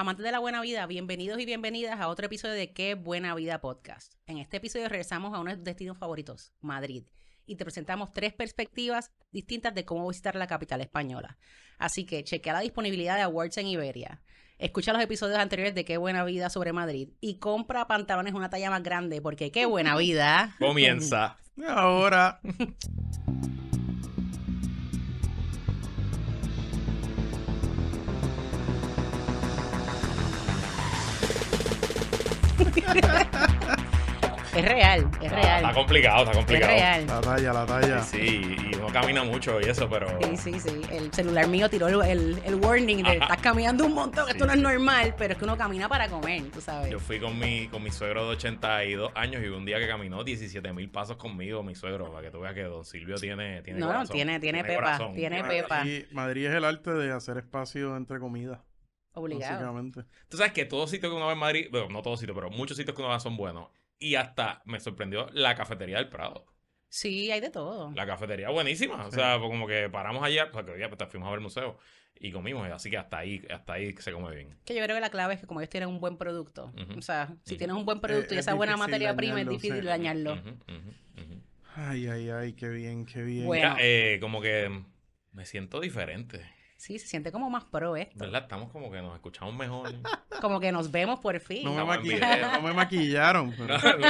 Amantes de la buena vida, bienvenidos y bienvenidas a otro episodio de Qué Buena Vida Podcast. En este episodio regresamos a uno de tus destinos favoritos, Madrid, y te presentamos tres perspectivas distintas de cómo visitar la capital española. Así que chequea la disponibilidad de Awards en Iberia. Escucha los episodios anteriores de Qué Buena Vida sobre Madrid y compra pantalones una talla más grande porque qué buena vida. Comienza. Ahora. Es real, es real. Está complicado, está Es complicado. real. La talla, la talla. Sí, y uno camina mucho y eso, pero. Sí, sí, sí. El celular mío tiró el, el- el warning de Ajá. estás caminando un montón, esto Sí, no es sí. normal, pero es que uno camina para comer, tú sabes. Yo fui con mi, con mi suegro de 82 años y un día que caminó 17 mil pasos conmigo, mi suegro, para que tú veas que don Silvio tiene, tiene No, no, corazón. tiene- tiene pepa, corazón. tiene pepa. Madrid, Madrid es el arte de hacer espacio entre comidas, Obligado. básicamente. Tú sabes que todos sitios que uno va en Madrid, bueno, no todos sitios, pero muchos sitios que uno va son buenos. Y hasta me sorprendió la cafetería del Prado. Sí, hay de todo. La cafetería buenísima. O sea, pues como que paramos ayer, o sea, que hoy día pues, fuimos a ver el museo y comimos. Así que hasta ahí, hasta ahí se come bien. Que yo creo que la clave es que como ellos tienen un buen producto, o sea, si tienes un buen producto Eh, y es esa buena materia prima es difícil sí. dañarlo. Ay, ay, ay, qué bien, qué bien. Bueno. Mira, eh, como que me siento diferente. Sí, se siente como más pro esto. ¿Verdad? Estamos como que nos escuchamos mejor. Como que nos vemos por fin. No me, video. no me maquillaron. pero- No, no,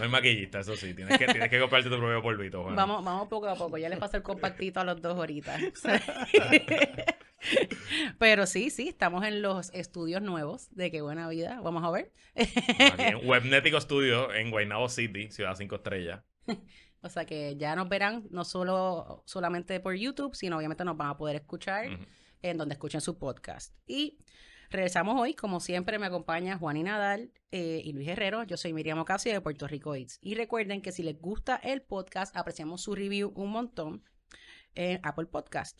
no es maquillista, eso sí. Tienes que, tienes que comprarte tu propio polvito. Juan. Vamos, vamos poco a poco. Ya les paso el compactito a los dos ahorita. Pero sí, sí, estamos en los estudios nuevos de Qué Buena Vida. Vamos a ver. Aquí en Webnético Studio en Guaynabo City, Ciudad 5 Estrellas. O sea que ya nos verán no solo solamente por YouTube, sino obviamente nos van a poder escuchar en donde escuchen su podcast. Y regresamos hoy, como siempre, me acompaña Juan y Nadal eh, y Luis Herrero. Yo soy Miriam Ocasio de Puerto Rico Eats. Y recuerden que si les gusta el podcast, apreciamos su review un montón en Apple Podcast.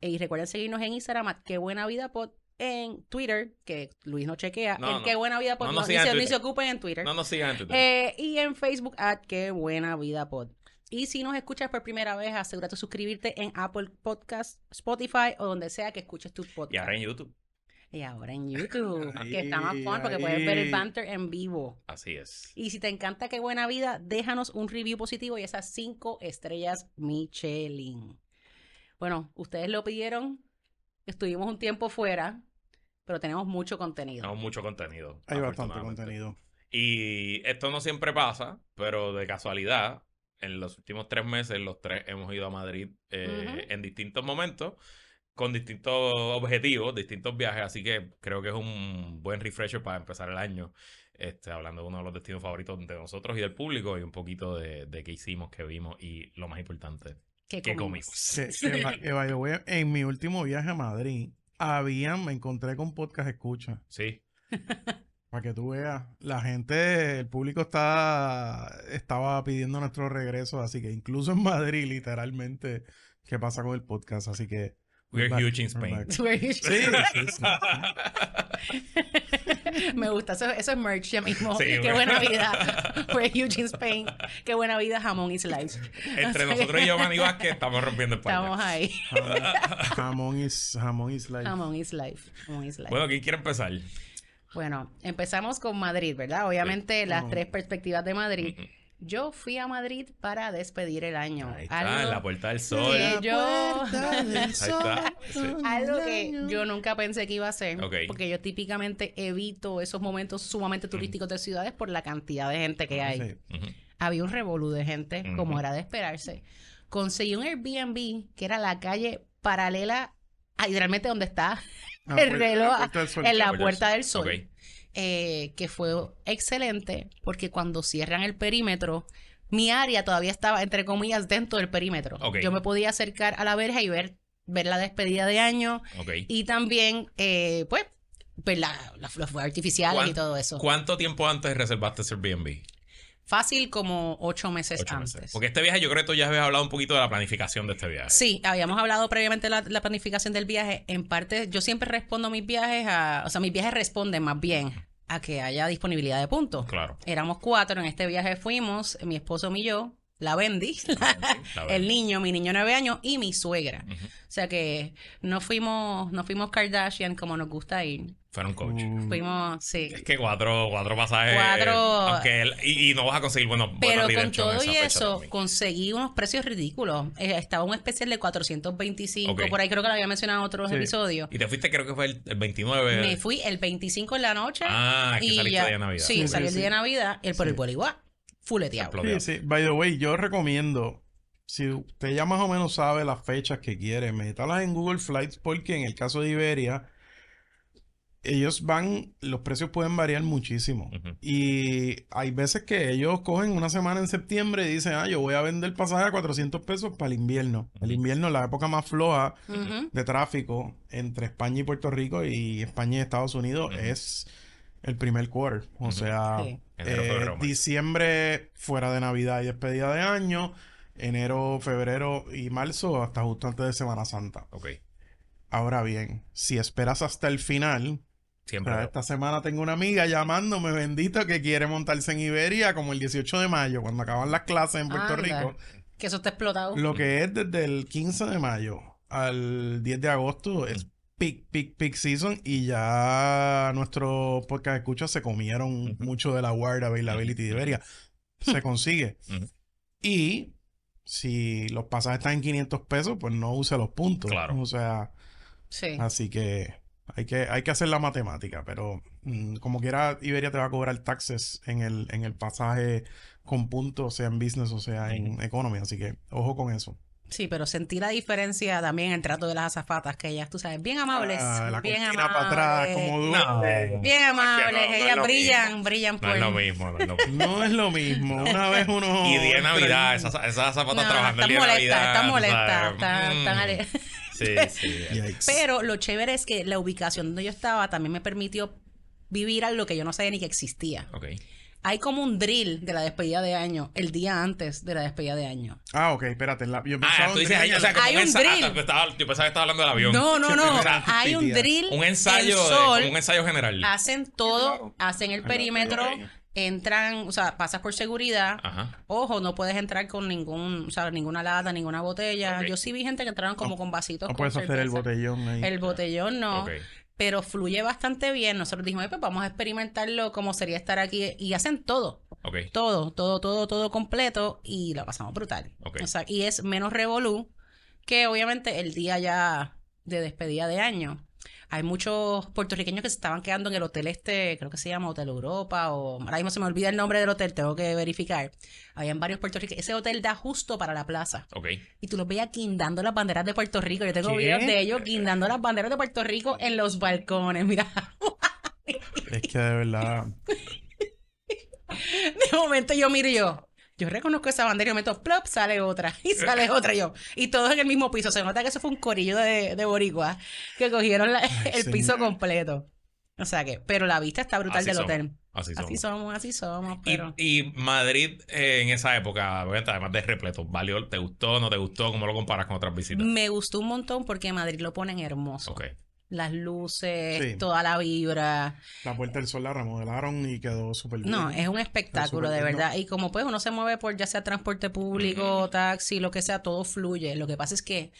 Eh, y recuerden seguirnos en Instagram, at Qué Buena Vida Pod, en Twitter, que Luis no chequea, No, en no. Qué Buena Vida Pod, No no, nos ni, sigan se, ni Twitter. se ocupen en Twitter. No nos sigan en Twitter. Eh, y en Facebook, at Qué Buena Vida Pod. Y si nos escuchas por primera vez, asegúrate de suscribirte en Apple Podcast, Spotify o donde sea que escuches tu podcast. y ahora en YouTube. Y ahora en YouTube, Ahí, que está más fun porque puedes ver el banter en vivo. Así es. Y si te encanta Qué Buena Vida, déjanos un review positivo y esas cinco estrellas Michelin. Bueno, ustedes lo pidieron, estuvimos un tiempo fuera, pero tenemos mucho contenido. Tenemos mucho contenido. Hay bastante contenido. Y esto no siempre pasa, pero de casualidad, en los últimos tres meses, los tres hemos ido a Madrid eh, en distintos momentos, con distintos objetivos, distintos viajes. Así que creo que es un buen refresher para empezar el año. Este, hablando de uno de los destinos favoritos de nosotros y del público, y un poquito de, de qué hicimos, qué vimos, y lo más importante, ¿Qué qué comimos? en mi último viaje a Madrid, habían, me encontré con podcast escucha. Sí. Para que tú veas, la gente, el público está, estaba pidiendo nuestro regreso, así que incluso en Madrid, literalmente, ¿qué pasa con el podcast? Así que... We're back, huge in we're Spain. back. Sí, sí, sí. Me gusta, eso, eso es merch ya mismo. Sí, Qué bueno. buena vida. We're huge in Spain. Qué buena vida, jamón is life. Entre nosotros y Giovanni Vázquez estamos rompiendo España. Estamos ahí. Jamón- Jamón is, jamón is life. Jamón is life. Jamón is life. Bueno, ¿quién quiere empezar? Bueno, empezamos con Madrid, ¿verdad? Obviamente las tres perspectivas de Madrid. Yo fui a Madrid para despedir el año. Ahí está, Algo- en la Puerta del Sol. Yo- puerta del Ahí está. Algo que yo nunca pensé que iba a hacer, porque yo típicamente evito esos momentos sumamente turísticos de ciudades por la cantidad de gente que hay. Sí. Ujú. había un revolú de gente, como era de esperarse. Conseguí un Airbnb que era la calle paralela a literalmente donde está Ah, El puerta- reloj del sol. en la Puerta del Puerta Sol. del Sol. Eh, que fue excelente porque cuando cierran el perímetro, mi área todavía estaba, entre comillas, dentro del perímetro. Yo me podía acercar a la verja y ver, ver la despedida de año y también, eh, pues, ver la, la- los fuegos artificiales y ¿Cuán- todo eso. ¿Cuánto tiempo antes reservaste ese Airbnb? Fácil como ocho meses Ocho antes. meses. Porque este viaje, yo creo que tú ya habías hablado un poquito de la planificación de este viaje. Sí, habíamos hablado previamente de la, la planificación del viaje. En parte, yo siempre respondo mis viajes a, o sea, mis viajes responden más bien a que haya disponibilidad de puntos. Claro. Éramos cuatro, en este viaje fuimos, mi esposo y yo, la Bendy, La el Bendy. niño, mi niño de nueve años y mi suegra. O sea que no fuimos, no fuimos Kardashian como nos gusta ir. Fueron coach. Mm, Fuimos, sí. Es que cuatro, cuatro pasajes. Cuatro- Aunque él- y, y no vas a conseguir buenos Pero con todo y eso, también. conseguí unos precios ridículos. Eh, estaba un especial de 425, Ok. por ahí creo que lo había mencionado en otros Sí. episodios. Y te fuiste, creo que fue el, el 29. Me fui el 25 en la noche. Ah, es que y saliste ya, de Navidad. Sí, Sí, salí sí, el día de. Navidad, el por el. Bolívar, fuleteado. Sí, sí. By the way, yo recomiendo, si usted ya más o menos sabe las fechas que quiere, métalas en Google Flights porque en el caso de Iberia, ellos van, los precios pueden variar muchísimo. Y hay veces que ellos cogen una semana en septiembre y dicen, ah, yo voy a vender pasaje a 400 pesos para el invierno. El invierno es la época más floja de tráfico entre España y Puerto Rico y España y Estados Unidos es el primer quarter. O sea, Sí. Eh, diciembre fuera de Navidad y despedida de año, enero, febrero y marzo hasta justo antes de Semana Santa. Ok. Ahora bien, si esperas hasta el final, Siempre. sea, esta semana tengo una amiga llamándome, bendito, que quiere montarse en Iberia como el 18 de mayo, cuando acaban las clases en Puerto Anda. Rico. Que eso está explotado. Lo que es desde el 15 de mayo al 10 de agosto es peak, peak, peak season y ya nuestros podcast escuchas se comieron mucho de la Wired Availability de Iberia. Se consigue. Y si los pasajes están en 500 pesos, pues no use los puntos. Claro. O sea, Sí. así que hay que, hay que hacer la matemática, pero mm, como quiera, Iberia te va a cobrar taxes en el, en el pasaje con puntos, sea en business o sea en economy, así que ojo con eso. Sí, pero sentí la diferencia también en el trato de las azafatas, que ellas, tú sabes, bien amables. Ah, la bien cortina para atrás, amables. como No. Bien amables, no, no ellas brillan, brillan por... No es lo mismo, no es lo mismo. No es lo mismo. Una vez uno. Y día de Navidad, esas, esas zapatas No, trabajando el día de molesta, Navidad. está tú molesta, sabes, está, está mm, Sí. Pero lo chévere es que la ubicación donde yo estaba también me permitió vivir algo que yo no sabía ni que existía. Ok. Hay como un drill de la despedida de año, el día antes de la despedida de año. Ah, ok, espérate. la- yo Ah, pensaba tú en dices, drill o sea, como Hay un ensayo. drill. ah, estaba- Yo pensaba que estaba hablando del avión. No, no, no. Hay un drill. un ensayo, de- un ensayo general. Hacen todo, claro. hacen el perímetro. Entran, o sea, pasas por seguridad. Ajá. Ojo, no puedes entrar con ningún, o sea, ninguna lata, ninguna botella. Yo sí vi gente que entraron como con vasitos. No con puedes hacer el botellón ahí. El botellón no, Ok. pero fluye bastante bien. Nosotros dijimos, "Ay, pues vamos a experimentarlo como sería estar aquí. Y hacen todo, Ok. todo, todo, todo, todo completo y la pasamos brutal. Ok. O sea, y es menos revolú que obviamente el día ya de despedida de año. Hay muchos puertorriqueños que se estaban quedando en el hotel este, creo que se llama Hotel Europa, o ahora mismo se me olvida el nombre del hotel, tengo que verificar. Habían varios puertorriqueños. Ese hotel da justo para la plaza. Ok. Y tú los veías guindando las banderas de Puerto Rico. Yo tengo ¿Qué? videos de ellos guindando las banderas de Puerto Rico en los balcones. Mira, Es que de verdad. de momento yo miro yo. Yo reconozco esa bandera y yo meto plop, sale otra y sale otra yo. Y todos en el mismo piso. Se nota que eso fue un corillo de, de boricuas que cogieron la- el señor. piso completo. O sea que, pero la vista está brutal Así del somos. hotel. Así somos. Así somos, así somos, Y, pero... y Madrid eh, en esa época, además de repleto, ¿valió? ¿Te gustó? ¿No te gustó? ¿Cómo lo comparas con otras visitas? Me gustó un montón porque Madrid lo ponen hermoso. Ok. Las luces, Sí. toda la vibra. La Puerta del Sol la remodelaron y quedó súper bien. No, es un espectáculo, de verdad. Y como pues uno se mueve por ya sea transporte público, taxi, lo que sea, todo fluye. Lo que pasa es que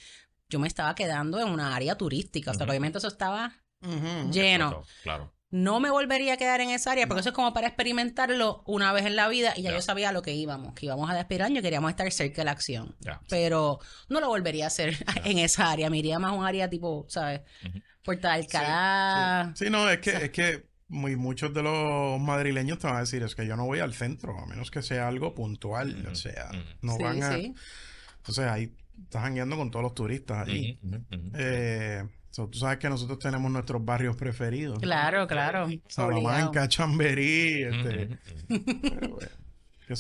yo me estaba quedando en una área turística. O sea, obviamente eso estaba lleno. Claro, Claro. No me volvería a quedar en esa área porque eso es como para experimentarlo una vez en la vida y ya yo sabía lo que íbamos, que íbamos a despedir año y queríamos estar cerca de la acción. Pero no lo volvería a hacer en esa área. Me iría más a un área tipo, ¿sabes? Puerta de Alcalá. Sí, no, es que, es que muy, muchos de los madrileños te van a decir, es que yo no voy al centro, a menos que sea algo puntual. Ujú, O sea, no Sí, van a. sí. Entonces ahí estás jangueando con todos los turistas ahí. Ujú. Eh, so, tú sabes que nosotros tenemos nuestros barrios preferidos. Claro, claro. Salamanca, Obligado. Chamberí, este, pero, bueno,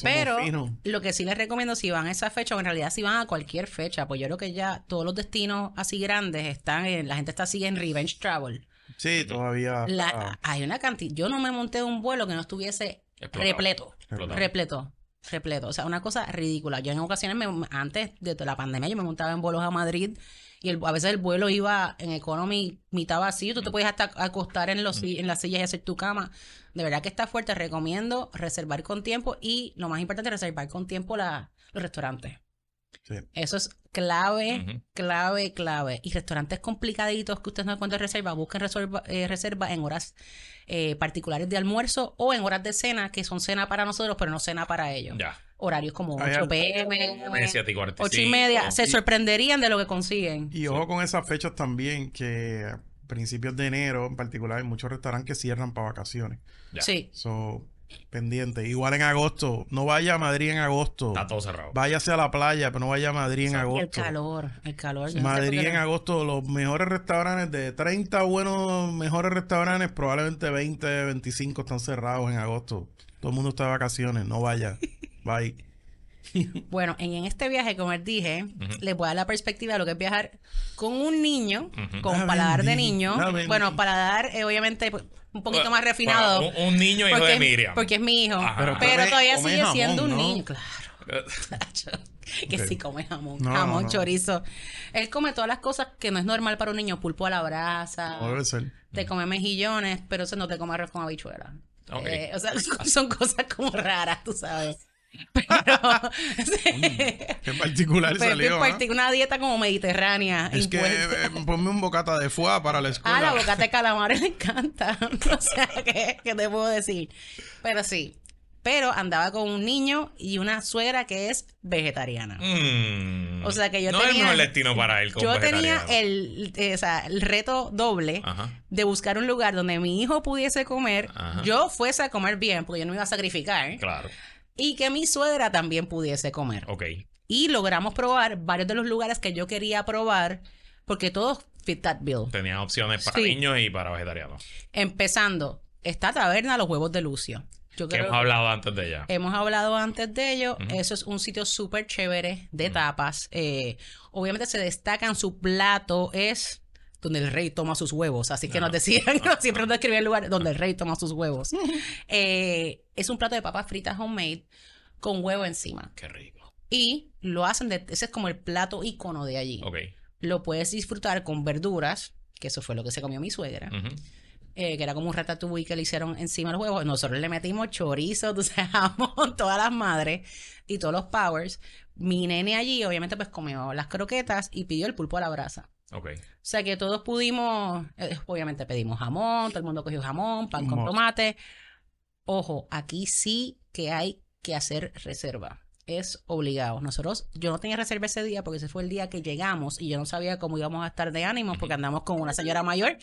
que Pero finos. lo que sí les recomiendo si van a esa fecha, o en realidad si van a cualquier fecha, pues yo creo que ya todos los destinos así grandes están en, la gente está así en Revenge Travel. Sí, todavía. La- ah, hay una cantidad, yo no me monté un vuelo que no estuviese Explotado. repleto, Explotado. repleto, repleto, o sea, una cosa ridícula. Yo en ocasiones, me- antes de la pandemia, yo me montaba en vuelos a Madrid y el- a veces el vuelo iba en economy mitad vacío, tú te podías hasta acostar en, los, en las sillas y hacer tu cama. De verdad que está fuerte, recomiendo reservar con tiempo y lo más importante, reservar con tiempo la, los restaurantes. Sí. Eso es clave, clave, clave. Y restaurantes complicaditos que ustedes no encuentran reserva, busquen reserva, eh, reserva en horas eh, particulares de almuerzo o en horas de cena, que son cena para nosotros, pero no cena para ellos. Ya. Horarios como Hay 8 al- pm, Media, siete y cuarenta 8 y media. Se Y- sorprenderían de lo que consiguen. Y ojo con esas fechas también, que a principios de enero en particular hay muchos restaurantes que cierran para vacaciones. Ya. Sí. So, pendiente. Igual en agosto. No vaya a Madrid en agosto. Está todo cerrado. Váyase a la playa, pero no vaya a Madrid en. Y el agosto. calor, el calor. no sé Madrid en agosto, los mejores restaurantes, de 30 buenos mejores restaurantes, probablemente 20, 25 están cerrados en agosto. Todo el mundo está de vacaciones, no vaya. Bye. Bueno, en, este viaje, como les dije, Ujú. les voy a dar la perspectiva de lo que es viajar con un niño, con La paladar de niño. bendita. Bueno, paladar, eh, obviamente, pues, un poquito más refinado. bueno, un, un niño hijo porque, de Miriam. porque es mi hijo. Ajá. Pero, todavía sigue jamón, siendo un ¿no? niño, claro. que Ok. sí come jamón, No, jamón, no. chorizo. Él come todas las cosas que no es normal para un niño, pulpo a la brasa, No debe ser. te come mejillones, pero eso no te come arroz con habichuela. Ok. Eh, o sea, son cosas como raras, tú sabes. Pero particular salió. en ¿ah? partic- una dieta como mediterránea. Es que impuesta. eh, ponme un bocata de foie para la escuela. Ah, la bocata de calamares le encanta. o sea, ¿qué, qué te puedo decir? Pero sí. Pero andaba con un niño y una suegra que es vegetariana. Mm. O sea que yo no es el tenía- mejor destino para él como Yo tenía el, eh, o sea, el reto doble Ajá. de buscar un lugar donde mi hijo pudiese comer, Ajá. yo fuese a comer bien, porque yo no me iba a sacrificar, Claro. Y que mi suegra también pudiese comer. Ok. Y logramos probar varios de los lugares que yo quería probar, porque todos fit that bill. Tenían opciones para Sí. niños y para vegetarianos. Empezando, esta taberna Los Huevos de Lucio. Yo creo hemos hablado antes de ella. hemos hablado antes de ello. Eso es un sitio súper chévere de tapas. Eh, obviamente se destacan su plato es donde el rey toma sus huevos. Así que Ajá. nos decían, Ajá. siempre nos describían el lugar donde el rey toma sus huevos. Eh, es un plato de papas fritas homemade con huevo encima. Qué rico. Y lo hacen de, ese es como el plato icono de allí. Ok. Lo puedes disfrutar con verduras, que eso fue lo que se comió mi suegra, eh, que era como un ratatouille que le hicieron encima de los huevos. Nosotros le metimos chorizo, tú sabes, jamón, todas las madres y todos los powers. Mi nene allí, obviamente, pues comió las croquetas y pidió el pulpo a la brasa. Ok. O sea que todos pudimos, eh, obviamente pedimos jamón, todo el mundo cogió jamón, pan con tomate. Ojo, aquí sí que hay que hacer reserva. Es obligado. Nosotros, yo no tenía reserva ese día porque ese fue el día que llegamos y yo no sabía cómo íbamos a estar de ánimo porque andamos con una señora mayor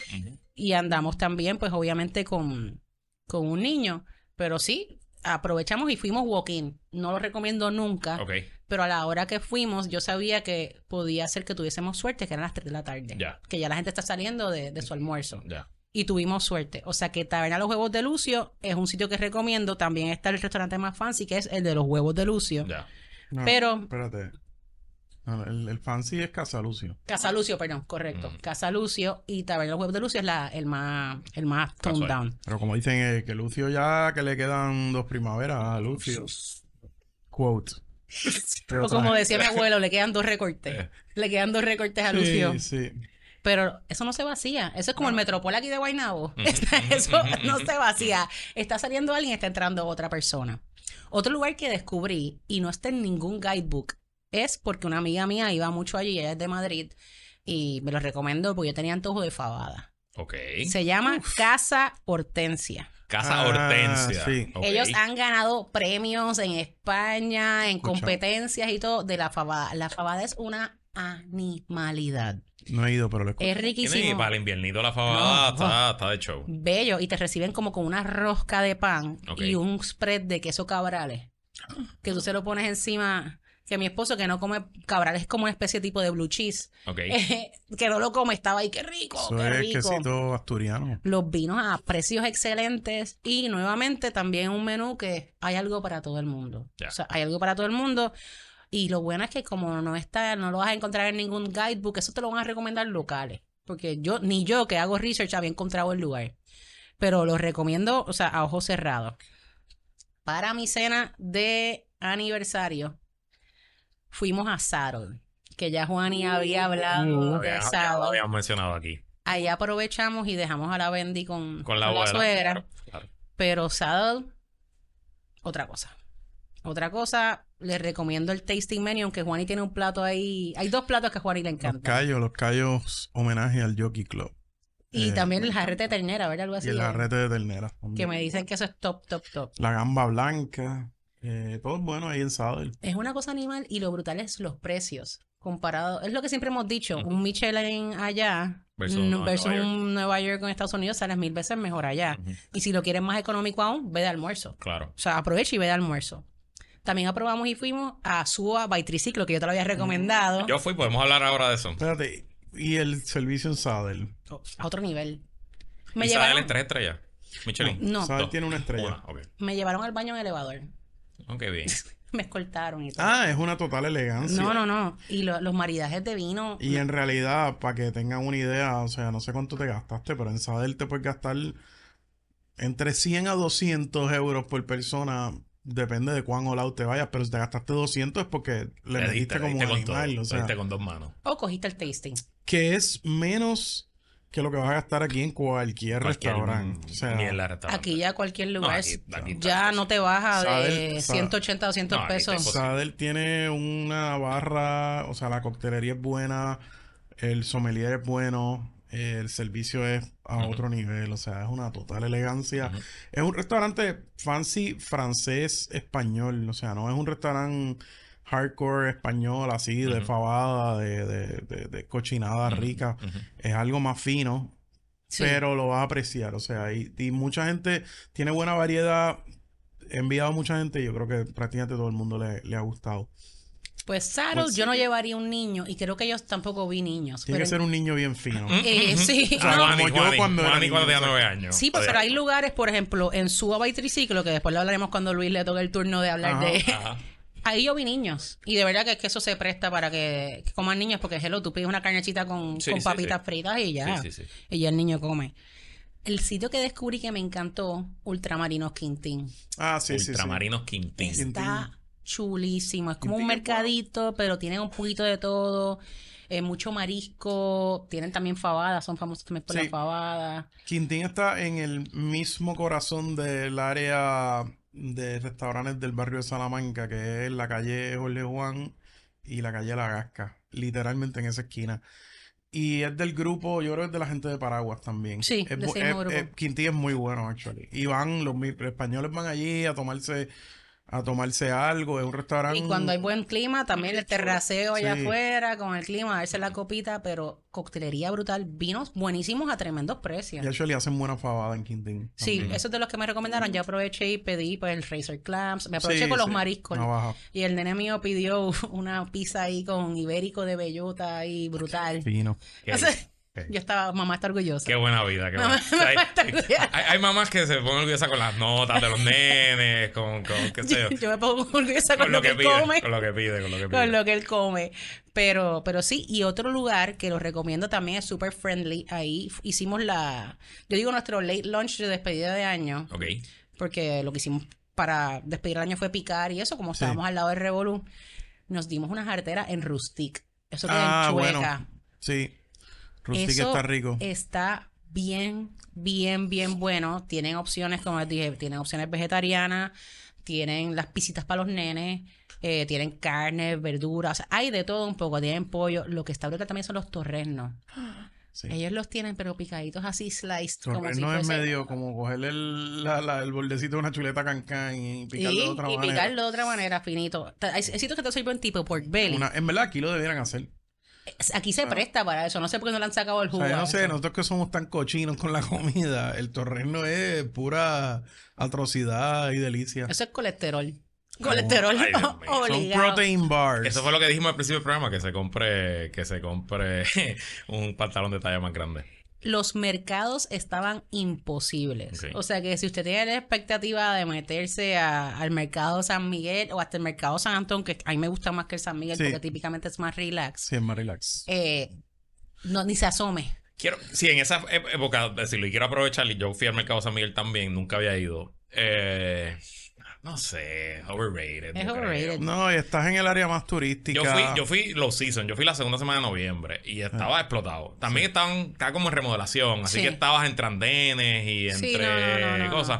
y andamos también, pues obviamente con, con un niño. Pero sí, aprovechamos y fuimos walking. No lo recomiendo nunca, Ok. Pero a la hora que fuimos yo sabía que podía ser que tuviésemos suerte, que eran las 3 de la tarde. Ya. Que ya la gente está saliendo de, de su almuerzo. Ya. Y tuvimos suerte. O sea que Taberna Los Huevos de Lucio es un sitio que recomiendo. También está el restaurante más fancy, que es el de los huevos de Lucio. Ya. No, Pero- Espérate. No, el, el fancy es Casa Lucio. Casa Lucio, perdón, correcto. Mm. Casa Lucio y Taberna Los Huevos de Lucio es la, el más, el más toned Casual. down. Pero como dicen eh, que Lucio ya que le quedan dos primaveras a Lucio. Quote. Pero O como decía mi abuelo, le quedan dos recortes. Eh. Le quedan dos recortes a Lucio. Sí, sí. Pero eso no se vacía. Eso es como el Metropol aquí de Guaynabo. Ujú. eso no se vacía. Está saliendo alguien, está entrando otra persona. Otro lugar que descubrí y no está en ningún guidebook es porque una amiga mía iba mucho allí, ella es de Madrid, y me lo recomendó porque yo tenía antojo de fabada. Ok. Se llama Casa Hortensia. Casa Ah, Hortensia. sí. Ellos han ganado premios en España, en Escucha. competencias y todo de la fabada. La fabada es una animalidad. No he ido, pero le Es riquísimo. para el inviernito la fabada No. está, está de show. bello y te reciben como con una rosca de pan y un spread de queso cabrales que tú se lo pones encima que mi esposo que no come cabrales es como una especie de tipo de blue cheese. Ok. que no lo come estaba ahí qué rico Eso qué es rico. quesito asturiano. los vinos a precios excelentes. Y nuevamente también un menú que hay algo para todo el mundo. O sea hay algo para todo el mundo. Y lo bueno es que como no está no lo vas a encontrar en ningún guidebook eso te lo van a recomendar locales. Porque yo ni yo que hago research había encontrado el lugar. Pero lo recomiendo o sea a ojos cerrados. Para mi cena de aniversario fuimos a Saddle que ya Juani había hablado Uh, de Ya- ya lo Saddle habíamos mencionado aquí. ahí aprovechamos y dejamos a la Bendy con, Con la con abuela. suegra. Claro, claro. Pero Saddle, otra cosa. Otra cosa, les recomiendo el tasting menu, aunque Juani tiene un plato ahí. Hay dos platos que a Juani le Los encantan. callos, los callos homenaje al Jockey Club. Y Eh, también el jarrete de ternera, ¿verdad? Algo así. Y el ¿eh? arrete de ternera. Que me dicen que eso es top, top, top. La gamba blanca. Eh, todo es bueno ahí en Saddle. Es una cosa animal y lo brutal es los precios. Comparado, es lo que siempre hemos dicho, Ujú. un Michelin allá Versus mm, Nueva versus York. un Nueva York en Estados Unidos sale mil veces mejor allá. Y si lo quieres más económico aún, ve de almuerzo. Claro. O sea, aprovecha y ve de almuerzo. También aprobamos y fuimos a Sua by Triciclo, que yo te lo había recomendado. Yo fui, podemos hablar ahora de eso. Espérate. Y el servicio en Saddle. A otro nivel. Me ¿Y Sadel en tres estrellas? Michelin. No. Saddle Dos. tiene una estrella. Una, me llevaron al baño en elevador. Ok, bien. Me escoltaron y todo. Ah, es una total elegancia. no, no, no. Y lo- los maridajes de vino. Y en realidad, para que tengan una idea, o sea, no sé cuánto te gastaste, pero en Sadel te puedes gastar entre 100 a 200 euros por persona. Depende de cuán all out te vayas, pero si te gastaste 200 es porque le metiste diste, como diste un con todo. animal. O sea, diste con dos manos. O cogiste el tasting. que es menos que lo que vas a gastar aquí en cualquier, Cualquier restaurante. O sea, de restaurante. Aquí ya cualquier lugar aquí- aquí ya está. no te baja de Sabe- sabe- 180 o 200 No, pesos. Sadel tiene una barra, o sea, la coctelería es buena, el sommelier es bueno, el servicio es a otro nivel, o sea, es una total elegancia. Es un restaurante fancy francés español, o sea, no es un restaurante hardcore español así de fabada, de, de, de- de cochinada rica, es algo más fino, Sí. pero lo vas a apreciar, o sea, y, y mucha gente tiene buena variedad. He enviado a mucha gente y yo creo que prácticamente todo el mundo le, le ha gustado. Pues Saro, Pues yo no llevaría un niño y creo que ellos tampoco vi niños. Tiene pero- que ser un niño bien fino. Eh, sí. O sea, No, Juani, como yo Juani, cuando era Juani niño, cuando tenía exacto. nueve años. Sí, pues, pero hay lugares, por ejemplo, en Suba y Triciclo, que después lo hablaremos cuando Luis le toque el turno de hablar Ajá, de... Ajá. Ahí yo vi niños. Y de verdad que, es que eso se presta para que, que coman niños, porque hello, tú pides una carnecita con, Sí, con sí, papitas sí. fritas y ya. Sí, sí, sí. Y ya el niño come. El sitio que descubrí que me encantó, Ultramarinos Quintín. Ah, sí, sí, sí. Ultramarinos Quintín. Está chulísimo. Es como un Quintín mercadito, pero tienen un poquito de todo. eh, mucho marisco. Tienen también fabadas, son famosos también por Sí. las fabadas. Quintín está en el mismo corazón del área de restaurantes del barrio de Salamanca, que es la calle Jorge Juan y la calle La Gasca, literalmente en esa esquina. Y es del grupo, yo creo que es de la gente de Paraguas también. Sí, Es de es- grupo. es- muy bueno, actually. Y van, los españoles van allí a tomarse, a tomarse algo, es un restaurante. Y cuando hay buen clima, también el terraceo allá Sí. afuera, con el clima, a verse la copita, pero coctelería brutal, vinos buenísimos a tremendos precios. Y actually hacen buena fabada en Quintín. Sí, también. esos de los que me recomendaron, yo aproveché y pedí pues el Razor Clams, me aproveché Sí, con los sí, mariscos. una baja. Y el nene mío pidió una pizza ahí con ibérico de bellota ahí brutal. Fino. Qué- O qué- yo estaba, mamá está orgullosa. Qué buena vida, qué Mamá, buena. Hay, mamá hay- hay mamás que se ponen orgullosas con las notas de los nenes, con, con qué sé yo, Yo, me pongo orgullosa con, con lo lo que, él pide, come. con lo que pide, con lo que pide. con lo que él come. Pero, pero sí, y otro lugar que lo recomiendo también es super friendly. Ahí hicimos la, yo digo nuestro late lunch de despedida de año, Ok. porque lo que hicimos para despedir el año fue picar y eso, como Sí. estábamos al lado del Revolu, nos dimos una jartera en Rustic. Eso queda Ah, en bueno. Chueca. Sí. Rustic Eso está rico. Está bien, bien, bien bueno. Tienen opciones, como les dije, tienen opciones vegetarianas, tienen las pisitas para los nenes, eh, tienen carne, verduras, o sea, hay de todo un poco, tienen pollo. Lo que está brutal también son los torresnos. Sí. Ellos los tienen, pero picaditos así, sliced, como Torres si no es fuese- medio como cogerle el, la- la- el bordecito de una chuleta cancán y Y, picarlo de otra y manera. picarlo de otra manera, finito. Hay, hay sitios que te sirven tipo pork belly. Una- en verdad, aquí lo debieran hacer. Aquí se Ah. presta para eso. No sé por qué no le han sacado el O jugo. sea, yo a no sé, eso. nosotros que somos tan cochinos con la comida, el torreno es pura atrocidad y delicia. Eso es colesterol. Colesterol Ay. Son protein bars. Eso fue lo que dijimos al principio del programa, que se compre, que se compre un pantalón de talla más grande. Los mercados estaban imposibles. O sea que si usted tiene la expectativa de meterse a- al mercado San Miguel o hasta el mercado San Antón, que a mí me gusta más que el San Miguel Sí. porque típicamente es más relax, Sí, es más relax. eh, no, ni se asome. Quiero, sí, en esa época, decirlo, y quiero aprovechar, y yo fui al mercado San Miguel también, nunca había ido. Eh, no sé, overrated. Es overrated. No, y estás en el área más turística. Yo fui, yo fui low season, yo fui la segunda semana de noviembre y estaba explotado. También estaban, estaba como en remodelación, así Sí. que estabas entre andenes y entre no, no, no, no, cosas.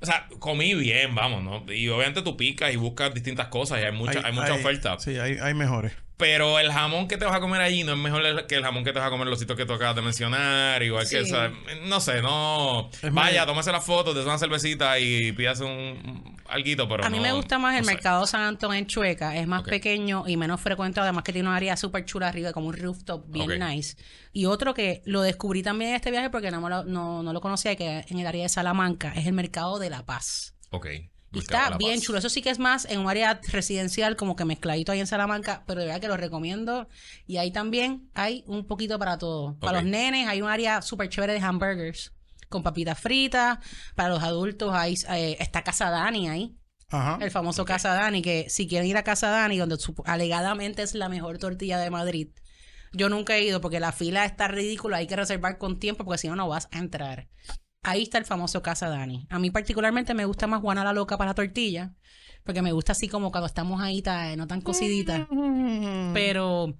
O sea, comí bien, vamos, ¿no? Y obviamente tú picas y buscas distintas cosas y hay mucha, hay, mucha oferta. Sí, hay, hay mejores. Pero el jamón que te vas a comer allí no es mejor que el jamón que te vas a comer en los sitios que tú acabas de mencionar. Igual que, o sea, no sé, no. Vaya, tómase la foto, te una cervecita y pidas un, alguito, pero. A mí me gusta más el mercado San Antonio en Chueca. Es más pequeño y menos frecuente. Además, que tiene una área súper chula arriba, como un rooftop bien nice. Y otro que lo descubrí también en este viaje porque no, lo, no, no lo conocía, que en el área de Salamanca, es el mercado de La Paz. Ok. Y está bien chulo. Eso sí que es más en un área residencial, como que mezcladito ahí en Salamanca, pero de verdad que lo recomiendo. Y ahí también hay un poquito para todo. Para los nenes hay un área súper chévere de hamburgers con papitas fritas. Para los adultos hay, eh, está Casa Dani ahí. Ajá. El famoso Casa Dani, que si quieren ir a Casa Dani, donde alegadamente es la mejor tortilla de Madrid. Yo nunca he ido porque la fila está ridícula, hay que reservar con tiempo porque si no, no vas a entrar. Ahí está el famoso Casa Dani. A mí particularmente me gusta más Juana la Loca para la tortilla, porque me gusta así como cuando estamos ahí, no tan cocidita. Mm. Pero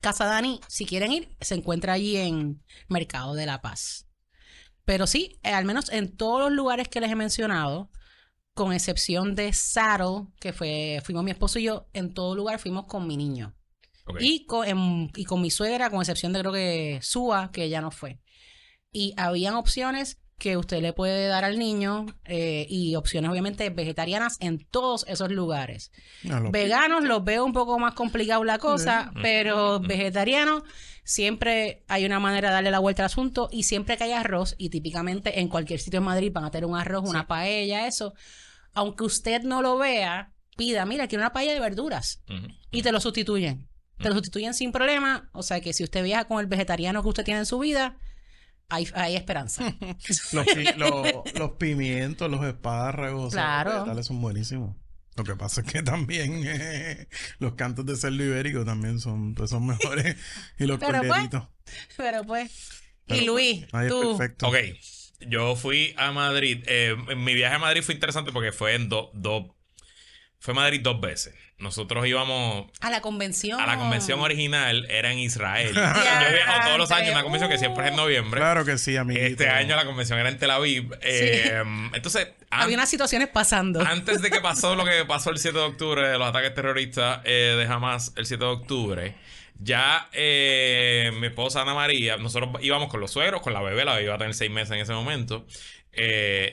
Casa Dani, si quieren ir, se encuentra allí en Mercado de la Paz. Pero sí, eh, al menos en todos los lugares que les he mencionado, con excepción de Saddle, que fue, fuimos mi esposo y yo, en todo lugar fuimos con mi niño. Y, con, y con mi suegra, con excepción de creo que Sua, que ya no fue. Y habían opciones que usted le puede dar al niño eh, y opciones obviamente vegetarianas en todos esos lugares. Veganos los veo un poco más complicado la cosa, pero vegetarianos siempre hay una manera de darle la vuelta al asunto y siempre que hay arroz, y típicamente en cualquier sitio en Madrid van a tener un arroz, una paella, eso, aunque usted no lo vea, pida, mira, quiero una paella de verduras y te lo sustituyen. Te lo sustituyen sin problema, o sea que si usted viaja con el vegetariano que usted tiene en su vida, hay, hay esperanza. los, pimientos, los espárragos, claro. son buenísimos. Lo que pasa es que también eh, los cantos de cerdo ibérico también son, pues, son mejores. y los pero pues, pero pues. y Luis, tú. Perfecto. Ok. Yo fui a Madrid. Eh, mi viaje a Madrid fue interesante porque fue en dos. fue a Madrid dos veces. Nosotros íbamos... A la convención. A la convención original, era en Israel. Yo viajo todos los años una convención que siempre es en noviembre. Claro que sí, amiguito. Este año la convención era en Tel Aviv. Eh, entonces... Había unas situaciones pasando. Antes de que pasó lo que pasó el 7 de octubre, de los ataques terroristas eh, de Hamas el 7 de octubre, ya eh, mi esposa Ana María, nosotros íbamos con los suegros, con la bebé, la bebé iba a tener seis meses en ese momento.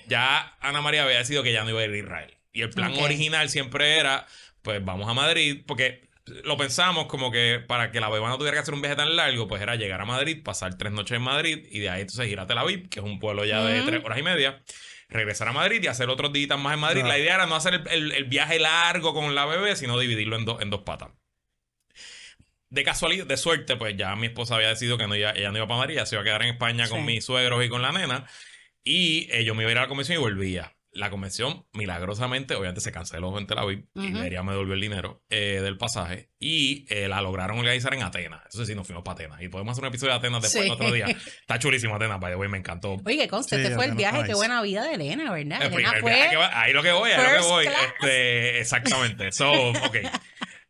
ya Ana María había decidido que ya no iba a ir a Israel. Y el plan original siempre era pues vamos a Madrid, porque lo pensamos como que para que la beba no tuviera que hacer un viaje tan largo, pues era llegar a Madrid, pasar tres noches en Madrid y de ahí entonces ir a Tel Aviv, que es un pueblo ya de tres horas y media, regresar a Madrid y hacer otros días más en Madrid. La idea era no hacer el, viaje largo con la bebé, sino dividirlo en, en dos patas. De casualidad, de suerte, pues ya mi esposa había decidido que no ella no iba para Madrid, se iba a quedar en España con mis suegros y con la nena. Y eh, yo me iba a ir a la convención y volvía la convención, milagrosamente, obviamente se canceló en Tel Aviv y Iberia me devolvió el dinero eh, del pasaje y eh, la lograron organizar en Atenas. Entonces sí, nos fuimos para Atenas y podemos hacer un episodio de Atenas después otro día. Está chulísimo Atenas, by the way, me encantó. Oye, qué conste, este fue el viaje, qué buena vida de Elena, ¿verdad? Elena fue ahí lo que voy, ahí lo que voy. Este, exactamente. So, ok.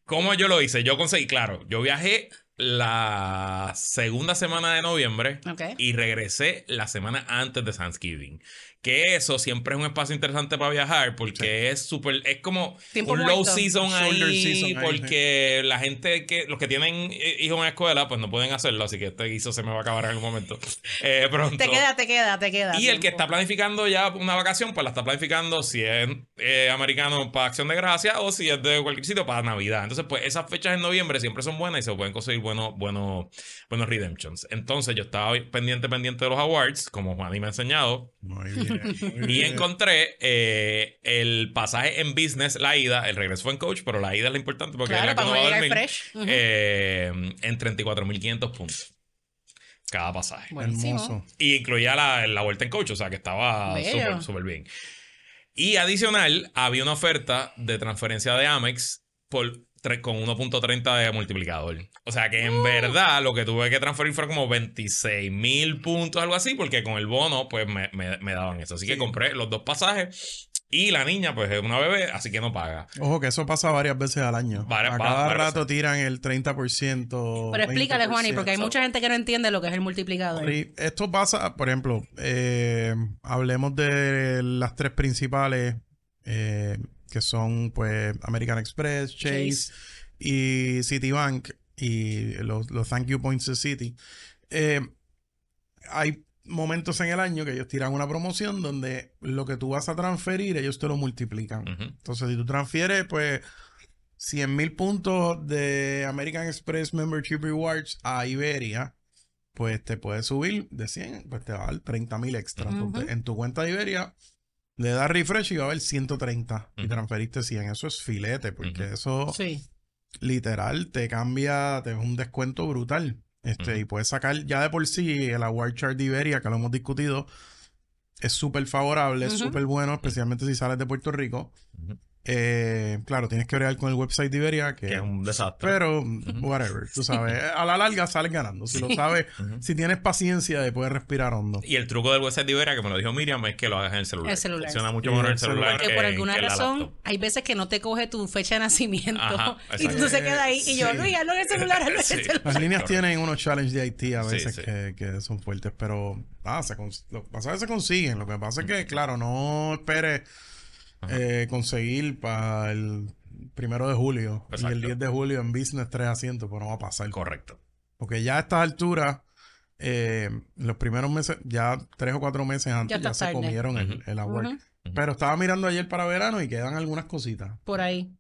¿Cómo yo lo hice? Yo conseguí, claro, yo viajé la segunda semana de noviembre y regresé la semana antes de Thanksgiving. Que eso siempre es un espacio interesante para viajar porque es súper, es como un low season ahí, porque la gente que, los que tienen hijos en la escuela, pues no pueden hacerlo, así que este guiso se me va a acabar en algún momento. Eh, pronto. Te queda, te queda, te queda. Y el que está planificando ya una vacación, pues la está planificando si es eh, americano para Acción de Gracia o si es de cualquier sitio para Navidad. Entonces, pues esas fechas en noviembre siempre son buenas y se pueden conseguir buenos, buenos, buenos redemptions. Entonces, yo estaba pendiente, pendiente de los awards, como Juan me ha enseñado. Muy bien. y encontré eh, el pasaje en business, la ida, el regreso fue en coach, pero la ida es la importante porque es la que no va a dormir, eh, en 34.500 puntos. Cada pasaje. Hermoso. Y incluía la, la, vuelta en coach, o sea que estaba súper bien. Y adicional, había una oferta de transferencia de Amex por con 1.30 de multiplicador. O sea que en uh. verdad lo que tuve que transferir fue como 26 mil puntos, algo así, porque con el bono pues me, daban eso. Así que compré los dos pasajes Y la niña, pues es una bebé, así que no paga. Ojo que eso pasa varias veces al año. Varias- a va- cada varias rato tiran el 30%. Pero explícale, Juani, porque hay 20%. mucha gente que no entiende lo que es el multiplicador. Esto pasa, por ejemplo, eh, hablemos de las tres principales, eh, que son pues American Express, Chase, Chase. y Citibank, y los, los Thank You Points de City. Eh, hay momentos en el año que ellos tiran una promoción donde lo que tú vas a transferir, ellos te lo multiplican. Entonces, si tú transfieres, pues, 100 mil puntos de American Express Membership Rewards a Iberia, pues te puedes subir de 100, pues te va a dar 30 mil extra. Entonces, en tu cuenta de Iberia, le das refresh y va a haber 130 y transferiste 100. Eso es filete, porque eso Sí. literal te cambia, te es un descuento brutal. Este, y puedes sacar ya de por sí el award chart de Iberia, que lo hemos discutido, es súper favorable, es Ujú. súper bueno, especialmente si sales de Puerto Rico. Eh, claro, tienes que bregar con el website de Iberia, que, Que es un desastre. pero whatever, tú sabes, a la larga sales ganando. Si lo sabes, si tienes paciencia de poder respirar hondo. Y el truco del website de Iberia, que me lo dijo Miriam, es que lo hagas en el celular. El celular. Funciona mucho Sí, mejor en el el celular. celular. Que que por alguna que en la razón hay veces que no te coge tu fecha de nacimiento Ajá, y tú se quedas ahí y yo. Luis, hazlo en el celular, hazlo en el Sí. celular. Las líneas Correcto. tienen unos challenges de IT a veces sí. Que, que son fuertes, pero ah, se cons- lo que pasa es que se consiguen. Lo que pasa es que, claro, no esperes eh, conseguir para el primero de julio y el 10 de julio en business tres asientos, pues no va a pasar. Correcto. Porque ya a estas alturas, eh, los primeros meses, ya tres o cuatro meses antes, ya, se comieron el, el award. Pero estaba mirando ayer para verano y quedan algunas cositas. Por ahí.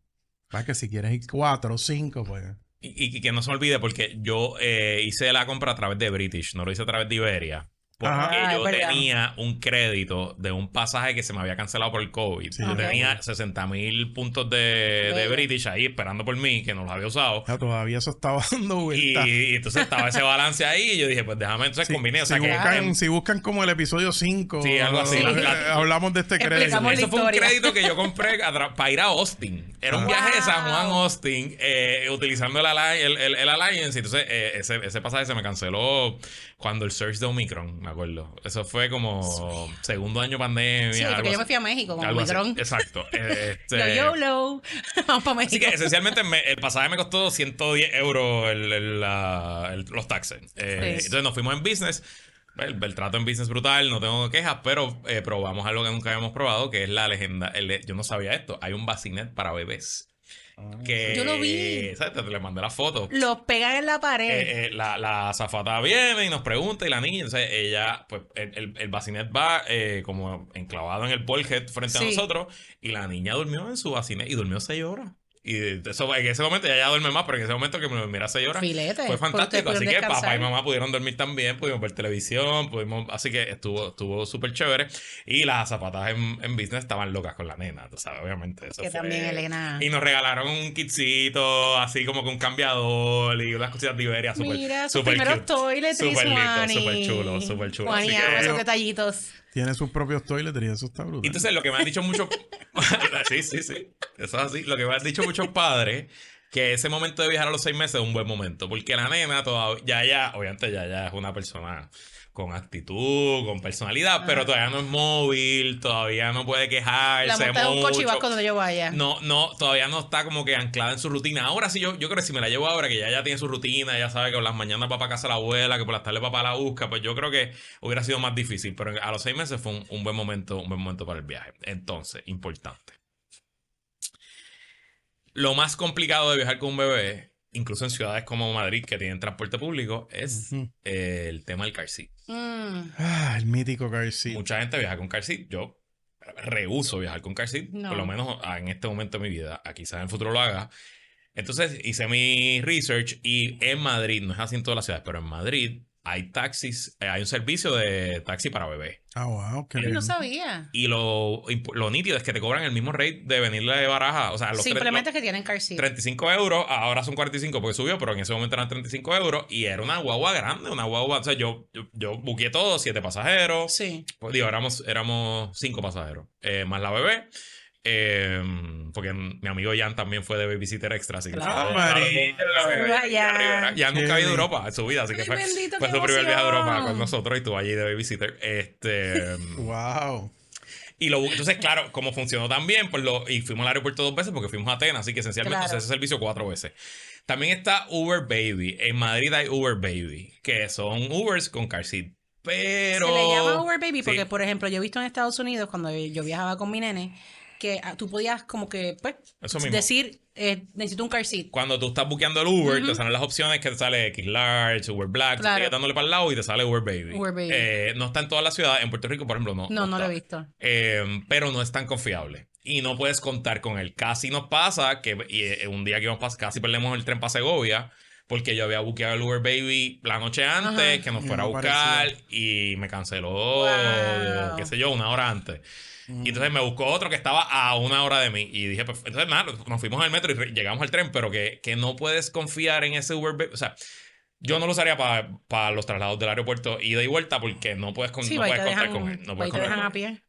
Para que si quieres ir cuatro o cinco, pues. Y, y que no se olvide, porque yo eh, hice la compra a través de British, no lo hice a través de Iberia. Porque Ajá. Ah, yo tenía un crédito de un pasaje que se me había cancelado por el COVID. Sí. Yo tenía 60 mil puntos de. British ahí esperando por mí, que no los había usado. Ya todavía eso estaba dando Y, vueltas. y entonces estaba ese balance ahí y yo dije, pues déjame entonces Sí, combiné. O sea si, que buscan, si buscan como el episodio 5, Sí, algo así. hablamos de este crédito. Eso fue un crédito que yo compré para ir a Austin. Era un Ah. viaje de San. Juan a Austin eh, utilizando el, el, el- el Alliance. Y Entonces, eh, ese, ese pasaje se me canceló cuando el surge de Omicron, me acuerdo. Eso fue como segundo año pandemia. Sí, porque yo me así. fui a México con Algo así. Omicron. Exacto. Eh, Yo, este, YOLO. Vamos para Así México. que esencialmente me- el pasaje me costó 110 euros el- el- la- el- los taxes. Eh, Sí. Entonces nos fuimos en business. El, el trato en business brutal, no tengo quejas, pero eh, probamos algo que nunca habíamos probado, que es la legenda. el- yo no sabía esto. Hay un bacinet para bebés. Que, Yo lo vi. ¿sabes? Te, te le mandé la foto. Los pegan en la pared. Eh, eh, la, la azafata viene y nos pregunta y la niña, entonces ella, pues el, el, el bacinet va eh, como enclavado en el bulkhead frente a nosotros y la niña durmió en su bacinet y durmió seis horas. Y eso, en ese momento ella ya duerme más, pero en ese momento que me durmiera seis horas Filete. fue fantástico. Así que papá y mamá pudieron dormir también, pudimos ver televisión, pudimos, así que estuvo estuvo súper chévere. Y las zapatas en, en business estaban locas con la nena, tú sabes, obviamente. Eso Que fue- también Elena. y nos regalaron un kitcito, así como con un cambiador y unas cositas de Iberia súper Mira, sus súper primeros cute. toiletries, Súper lindo, súper chulo, súper chulo. Así que- esos detallitos. Tiene sus propios toiletries, eso está brutal. Y entonces lo que me han dicho muchos... sí, sí, sí. Eso es así. Lo que me han dicho muchos padres, que ese momento de viajar a los seis meses es un buen momento. Porque la nena todavía... Ya, ya, obviamente ya, ya es una persona con actitud, con personalidad, pero todavía no es móvil, todavía no puede quejarse en un mucho. coche y vas cuando yo vaya. No, no, todavía no está como que anclada en su rutina. Ahora sí, yo, yo creo que si me la llevo ahora, que ya, ya tiene su rutina, ya sabe que por las mañanas va para casa la abuela, que por las tardes para la busca, pues yo creo que hubiera sido más difícil. Pero a los seis meses fue un, un buen momento, un buen momento para el viaje. Entonces, importante. Lo más complicado de viajar con un bebé, incluso en ciudades como Madrid, que tienen transporte público, es eh, el tema del car seat. Mm, Ah, el mítico car seat. Mucha gente viaja con car seat. Yo rehuso viajar con car seat. No. Por lo menos ah, en este momento de mi vida. Ah, Quizás en el futuro lo haga. Entonces hice mi research y en Madrid, no es así en todas las ciudades, pero en Madrid hay taxis, eh, hay un servicio de taxi para bebés. Ah, wow, qué yo bien. no sabía. Y lo, lo nítido es que te cobran el mismo rate de venirle de baraja. O sea, los, Simplemente los que tienen car seat. 35 euros, ahora son 45 porque subió, pero en ese momento eran 35 euros y era una guagua grande, una guagua. O sea, yo, yo, yo todo, siete pasajeros. Sí. Pues digo, éramos, éramos cinco pasajeros, eh, más la bebé. Eh, porque mi amigo Jan también fue de babysitter extra, así que Claro. Jan nunca había ido a. Europa en su vida, así que Ay, fue, su primer viaje a Europa con nosotros y estuvo allí de babysitter. Este, Wow. Y lo, entonces, claro, como funcionó tan bien, pues lo, y fuimos al aeropuerto dos veces porque fuimos a Atenas, así que esencialmente Claro. ese servicio cuatro veces. También está Uber Baby. En Madrid hay Uber Baby, que son Ubers con car seat. Pero. Se le llama Uber Baby porque, Sí. por ejemplo, yo he visto en Estados Unidos cuando yo viajaba con mi nene que ah, tú podías como que, pues, Eso mismo. decir, eh, necesito un car seat. Cuando tú estás buqueando el Uber, Ujú. te salen las opciones que te sale X Large, Uber Black, tú Claro. sigues dándole para el lado y te sale Uber Baby. Uber Baby. Eh, no está en todas las ciudades. En Puerto Rico, por ejemplo, no. No, no lo he visto. Eh, pero no es tan confiable. Y no puedes contar con él. Casi nos pasa que y, eh, un día que íbamos casi perdemos el tren para Segovia. Porque yo había buqueado el Uber Baby la noche antes, Ajá. que nos fuera a buscar y me canceló, Wow. qué sé yo, una hora antes. Y entonces me buscó otro que estaba a una hora de mí. Y dije, pues, entonces nada, nos fuimos al metro y llegamos al tren, pero que, que no puedes confiar en ese Uber Baby. O sea, yo no lo usaría para los traslados del aeropuerto ida y vuelta porque no puedes, con- Sí, no puedes contar dejan, con él. No puedes contar con a pie.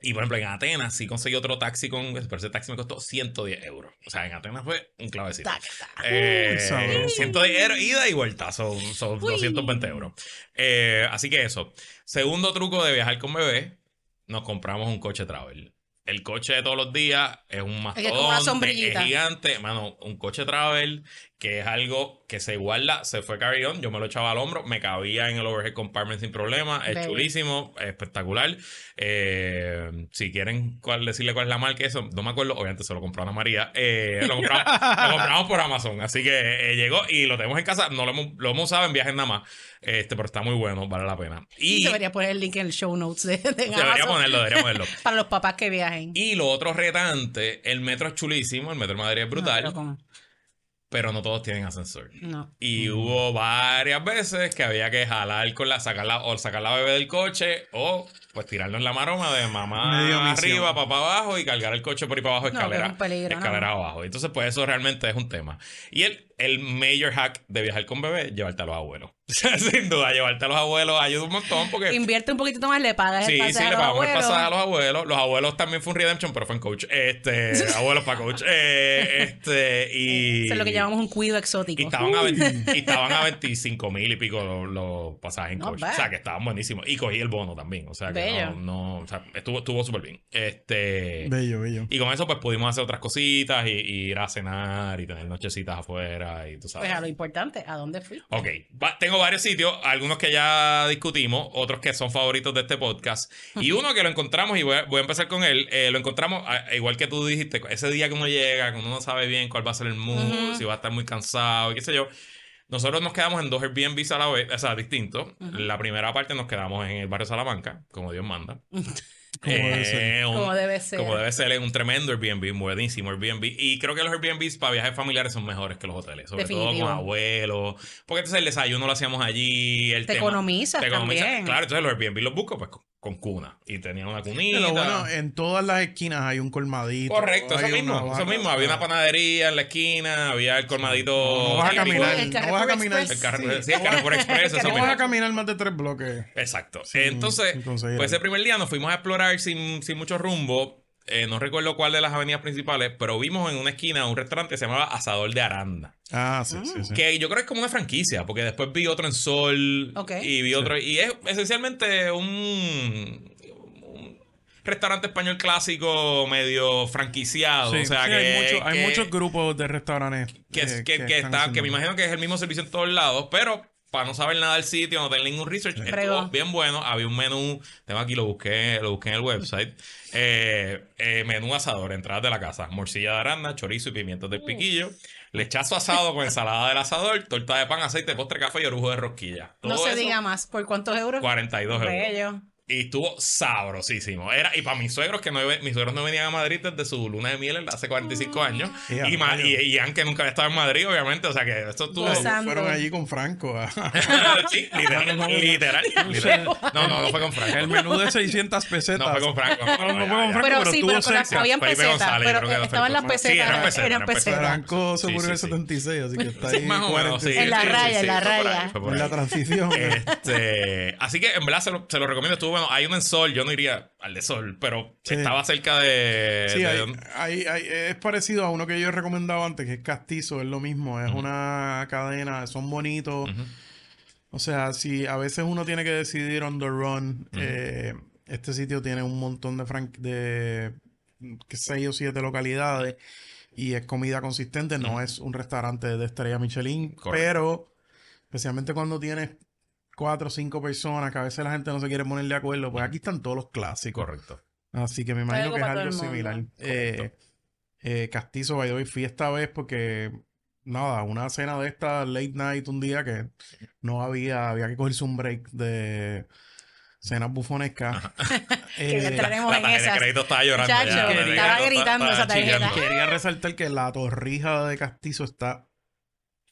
Y por ejemplo, en Atenas sí conseguí otro taxi con. Pero ese taxi me costó 110 euros. O sea, en Atenas fue un clavecito. Tac, tac. Eh, Uy, sabroso. 110 euros, ida y vuelta, son, son Uy. 220 euros. Eh, así que eso. Segundo truco de viajar con bebé: nos compramos un coche travel. El coche de todos los días es un es mastodonte, es gigante. Mano, un coche travel que es algo que se guarda, se fue carry on, yo me lo echaba al hombro, me cabía en el overhead compartment sin problema, es chulísimo, espectacular. Eh, si quieren cuál, decirle cuál es la marca, eso no me acuerdo, obviamente se lo compró Ana María. Eh, lo, compramos, lo compramos por Amazon, así que eh, llegó y lo tenemos en casa, no lo hemos, lo hemos usado en viajes nada más, este, pero está muy bueno, vale la pena. Y Debería poner el link en el show notes de, de debería Amazon ponerlo, debería ponerlo. para los papás que viajen. Y lo otro retante, el metro es chulísimo, el metro de Madrid es brutal, No, pero no todos tienen ascensor. no. Y hubo varias veces que había que jalar con la, sacarla, o sacar la bebé del coche, o pues tirarnos la maroma de mamá Medio misión. arriba, papá abajo, y cargar el coche por ahí para abajo, No, escalera, un peligro, escalera no. abajo. Entonces, pues eso realmente es un tema. Y el, el major hack de viajar con bebé, llevarte a los abuelos. Sin duda, llevarte a los abuelos ayuda un montón porque... Invierte un poquito más, le pagas el Sí, pasaje sí, a le los pagamos el abuelos. pasaje a los abuelos. Los abuelos también fue un redemption, pero fue en coach. Este, abuelos para coach. Eh, este, y. Eso es lo que llamamos un cuido exótico. Y estaban, a, 20 y estaban a 25 mil y pico los, los pasajes en coach. bad. O sea, que estaban buenísimos. Y cogí el bono también. O sea, que Bello. no, no. O sea, estuvo, estuvo súper bien. Este. Bello, bello. Y con eso, pues pudimos hacer otras cositas y, y ir a cenar y tener nochecitas afuera y tú sabes. Pues a lo importante, ¿a dónde fui? Ok, va- tengo varios sitios, algunos que ya discutimos, otros que son favoritos de este podcast. Y uno que lo encontramos, y voy a, voy a empezar con él, eh, lo encontramos, a- igual que tú dijiste, ese día que uno llega, que uno no sabe bien cuál va a ser el mood, si va a estar muy cansado, y qué sé yo. Nosotros nos quedamos en dos Airbnbs a la vez, o sea, distintos. Ujú. La primera parte nos quedamos en el barrio Salamanca, como Dios manda. Como debe ser. Eh, un- Como debe ser. como debe ser, es un tremendo Airbnb, buenísimo Airbnb. Y creo que los Airbnbs para viajes familiares son mejores que los hoteles, sobre todo con abuelos. Porque entonces el desayuno lo hacíamos allí, el Te tema- economizas te economizas. también. Claro, entonces los Airbnb los busco pues con, cuna. Y tenían una cunita. Pero bueno, en todas las esquinas hay un colmadito. Correcto, eso mismo, eso mismo. Había una panadería en la esquina, había el colmadito. No vas a caminar, El no vas a caminar. El Carrefour, Sí. sí, el Carrefour Express, eso No vas a caminar más de tres bloques. Exacto. sin- Entonces, pues ese primer día nos fuimos a explorar sin, sin mucho rumbo. Eh, no recuerdo cuál de las avenidas principales, pero vimos en una esquina un restaurante que se llamaba Asador de Aranda. Ah, sí, sí, sí. Que yo creo que es como una franquicia, porque después vi otro en Sol y vi otro. Y es esencialmente un, un restaurante español clásico medio franquiciado. Sí, o sea sí, que. hay, mucho- hay que- muchos grupos de restaurantes que, que, que están está, haciendo que me imagino que es el mismo servicio en todos lados, pero para no saber nada del sitio, no tener ningún research, estuvo bien bueno. Había un menú, tengo aquí, lo busqué, lo busqué en el website. Eh, eh, menú asador, entradas de la casa, morcilla de aranda, chorizo y pimientos del piquillo, lechazo asado con ensalada del asador, torta de pan, aceite, postre, café y orujo de rosquilla. No se eso, diga más. ¿Por cuántos euros? 42 euros. Bello. Y estuvo sabrosísimo. Era, y para mis suegros, que no, mis suegros no venían a Madrid desde su luna de miel hace 45 años. Y, ma- y, y Ian, que nunca había estado en Madrid, obviamente. O sea que esto estuvo. Fueron allí con Franco. sí, literal. literal, literal. No, no, no fue con Franco. El menú de 600 pesetas. No fue con Franco. No, no fue con Franco, Pero, pero sí, pero con las- cerca. habían pesetas. González, pero estaban las Franco. Sí, pesetas. eran pesetas, eran pesetas. pesetas. Franco se Sí, murió en el sí. 76, así que está Sí, ahí más o menos, sí, 45. En la raya, en la raya. fue por En la transición. Este, así que en verdad se lo, se lo recomiendo. Estuvo bueno. Hay uno en Sol. Yo no iría al de Sol, pero Sí. estaba cerca de. Sí, de hay- donde- hay- hay- es parecido a uno que yo he recomendado antes, que es Castizo, es lo mismo, es una cadena, son bonitos. O sea, si a veces uno tiene que decidir on the run, eh, este sitio tiene un montón de, fran- de seis o siete localidades y es comida consistente, no es un restaurante de estrella Michelin, Correcto. pero especialmente cuando tienes cuatro o cinco personas, que a veces la gente no se quiere poner de acuerdo, pues aquí están todos los clásicos. Correcto. Así que me imagino que es algo similar. Eh, eh, Castizo, by the way, fui esta vez porque, nada, una cena de esta late night un día que no había, había que cogerse un break de cenas bufonescas. Que Eh, entraremos La en de esas. crédito estaba llorando. Chacho, ya, la estaba gritando esa tarjeta. quería resaltar que la torrija de Castizo está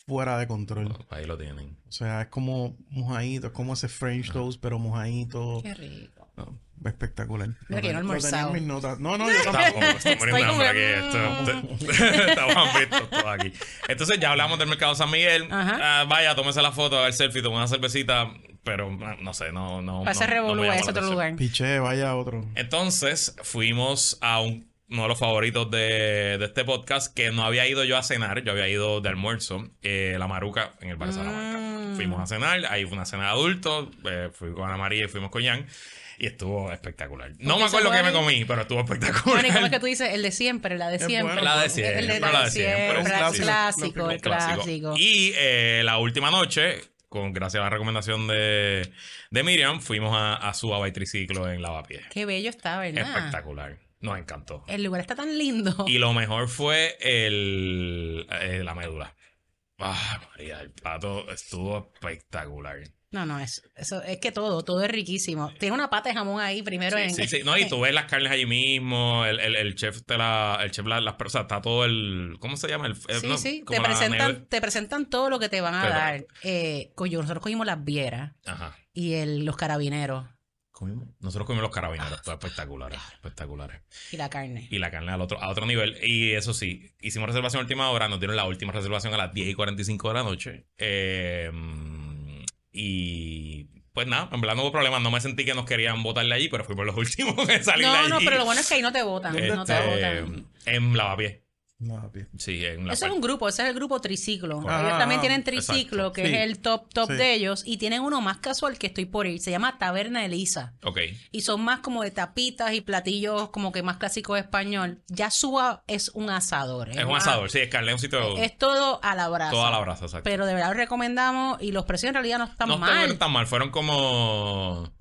fuera de control. Ahí lo tienen. O sea, es como mojadito, es como ese French toast, pero mojadito. Qué rico. No, espectacular. Que no en almorzado. mis notas. No, no, yo tampoco. Estoy muriendo de hambre aquí. estamos hambrientos todos aquí. Entonces ya hablamos del mercado San Miguel. Ajá. Ah, vaya, tómese la foto, el selfie, tome una cervecita. Pero ah, no sé, no. no ese no- no revolú me llama es otro lugar. Piché, vaya a otro. Entonces fuimos a un- uno de los favoritos de, de este podcast que no había ido yo a cenar, yo había ido de almuerzo, eh, La Maruca en el Bar de Salamanca. Mm. Fuimos a cenar, ahí fue una cena de adultos, eh, fui con Ana María y fuimos con Jan. Y estuvo espectacular. No me acuerdo qué me comí, pero estuvo espectacular. Bueno, ¿y cómo es que tú dices? El de siempre, la de siempre. bueno. La de El siempre, de la la de siempre, el clásico. clásico, el clásico. clásico. Y eh, la última noche, con gracias a la recomendación de, de Miriam, fuimos a, a su triciclo en Lavapiés. Qué bello está, ¿verdad? Espectacular. Nos encantó. El lugar está tan lindo. Y lo mejor fue el, eh, la médula. Ah, María, el plato estuvo espectacular. No, no, es, eso, es que todo, todo es riquísimo. Tiene una pata de jamón ahí primero Sí, en... sí, sí. No, y tú ves las carnes allí mismo, el, el, el chef te la, el chef la- las, o sea, está todo el, ¿cómo se llama? El, eh, Sí, no, sí, te la presentan, te presentan todo lo que te van a Pero- dar. Eh, nosotros cogimos las vieras Ajá. y el, los carabineros Comimos- Nosotros comimos los carabineros, todo espectaculares, espectaculares. y la carne. Y la carne al otro, a otro nivel. Y eso sí, hicimos reservación a última hora, nos dieron la última reservación a las 10 y 45 de la noche. Eh, y pues nada, en verdad no hubo problema, no me sentí que nos querían botarle allí, pero fuimos los últimos salir de No, allí. no, pero lo bueno es que ahí no te botan. ¿Dónde No te botan. en Lavapiés. No, Sí, en la Eso es un grupo, ese es el grupo triciclo. Ah, ellos también tienen exacto. triciclo, que Sí. es el top top Sí. de ellos, y tienen uno más casual que estoy por ir, se llama Taberna Elisa. Ok. Y son más como de tapitas y platillos como que más clásicos de español. Ya Suba es un asador. Es un una- asador, sí, es carne, es un sitio Es todo a la brasa. todo a la brasa, exacto. Pero de verdad lo recomendamos y los precios en realidad no están no mal. fueron tan mal, fueron como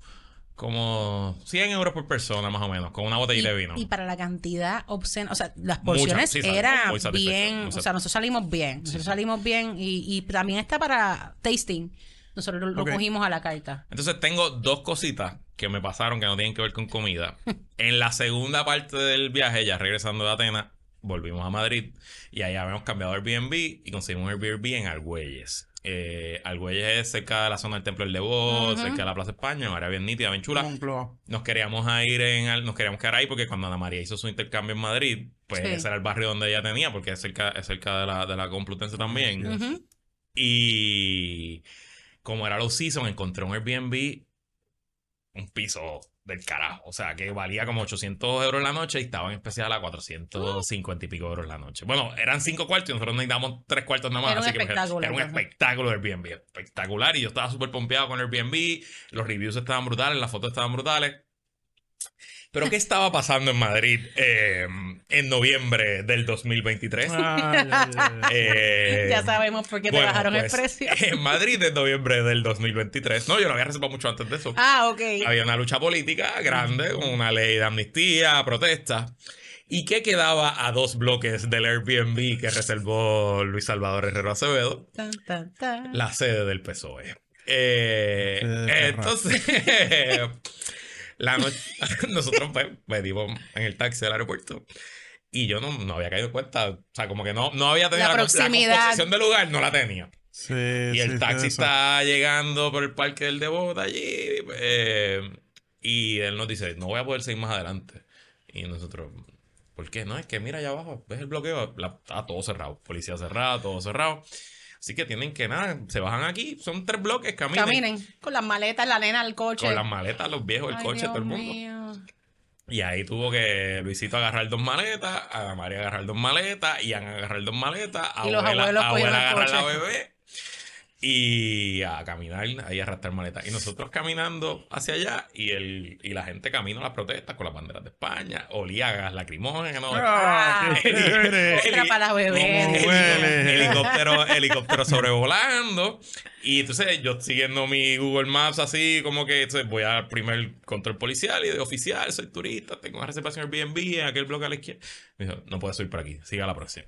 como 100 euros por persona más o menos, con una botellita de vino. Y para la cantidad obscena, o sea, las porciones sí, eran bien, o sea, nosotros salimos bien, nosotros salimos bien y, y también está para tasting. Nosotros lo, lo cogimos a la carta. Entonces tengo dos cositas que me pasaron que no tienen que ver con comida. en la segunda parte del viaje, ya regresando de Atenas, volvimos a Madrid y ahí habíamos cambiado Airbnb y conseguimos un Airbnb en Argüelles. Eh, Argüelles es cerca de la zona del Templo del Ujú. cerca de la Plaza España, una área bien nítida, bien chula. Moncloa. Nos queríamos a ir en nos queríamos quedar ahí porque cuando Ana María hizo su intercambio en Madrid, pues Sí. ese era el barrio donde ella tenía, porque es cerca, es cerca de la, de la Complutense también. Y como era low season, encontré un Airbnb, un piso del carajo. O sea, que valía como 800 euros la noche y estaba en especial a 450 y pico euros la noche. Bueno, eran cinco cuartos y nosotros necesitábamos tres cuartos nada más. Era un así que espectáculo, Era un espectáculo Airbnb. Espectacular. Y yo estaba súper pompeado con Airbnb. Los reviews estaban brutales, las fotos estaban brutales. Pero, ¿qué estaba pasando en Madrid eh, en noviembre del 2023? Ay, ay, ay. Eh, ya sabemos por qué te bueno, bajaron pues, el precio. En Madrid en noviembre del 2023. No, yo lo había reservado mucho antes de eso. Ah, ok. Había una lucha política grande, con una ley de amnistía, protesta. ¿Y qué quedaba a dos bloques del Airbnb que reservó Luis Salvador Herrero Acevedo? Tan, tan, tan. La sede del PSOE. Eh, entonces, la noche, nosotros pues, venimos en el taxi del aeropuerto. Y yo no, no había caído en cuenta, o sea, como que no, no había tenido La la, proximidad. composición del lugar, no la tenía. Sí, Y el taxi sí, eso. está llegando por el parque del Devot allí. eh, y él nos dice, no voy a poder seguir más adelante. Y nosotros, ¿por qué? No, es que mira allá abajo, ves el bloqueo, La- está todo cerrado. Policía cerrada, todo cerrado. Así que tienen que nada, se bajan aquí, son tres bloques, caminen. Caminen con las maletas, la nena al coche. Con las maletas, los viejos, el Ay, coche, todo el mundo. mío. Y ahí tuvo que Luisito agarrar dos maletas, Ana María agarrar dos maletas, Ian agarrar dos maletas, Y los abuela, abuelos cogieron abuela el agarrar la bebé. Y a caminar, ahí a arrastrar maletas. Y nosotros caminando hacia allá y el y la gente camina a las protestas con las banderas de España, olía a gas lacrimógeno. Ah, qué Otra para beber. ¿Cómo huele? helicóptero, helicóptero sobrevolando. Y entonces yo siguiendo mi Google Maps así, como que entonces voy al primer control policial y de oficial, soy turista, tengo una reservación Airbnb en aquel bloque a la izquierda. Me dijo, no puedes subir por aquí, siga la próxima.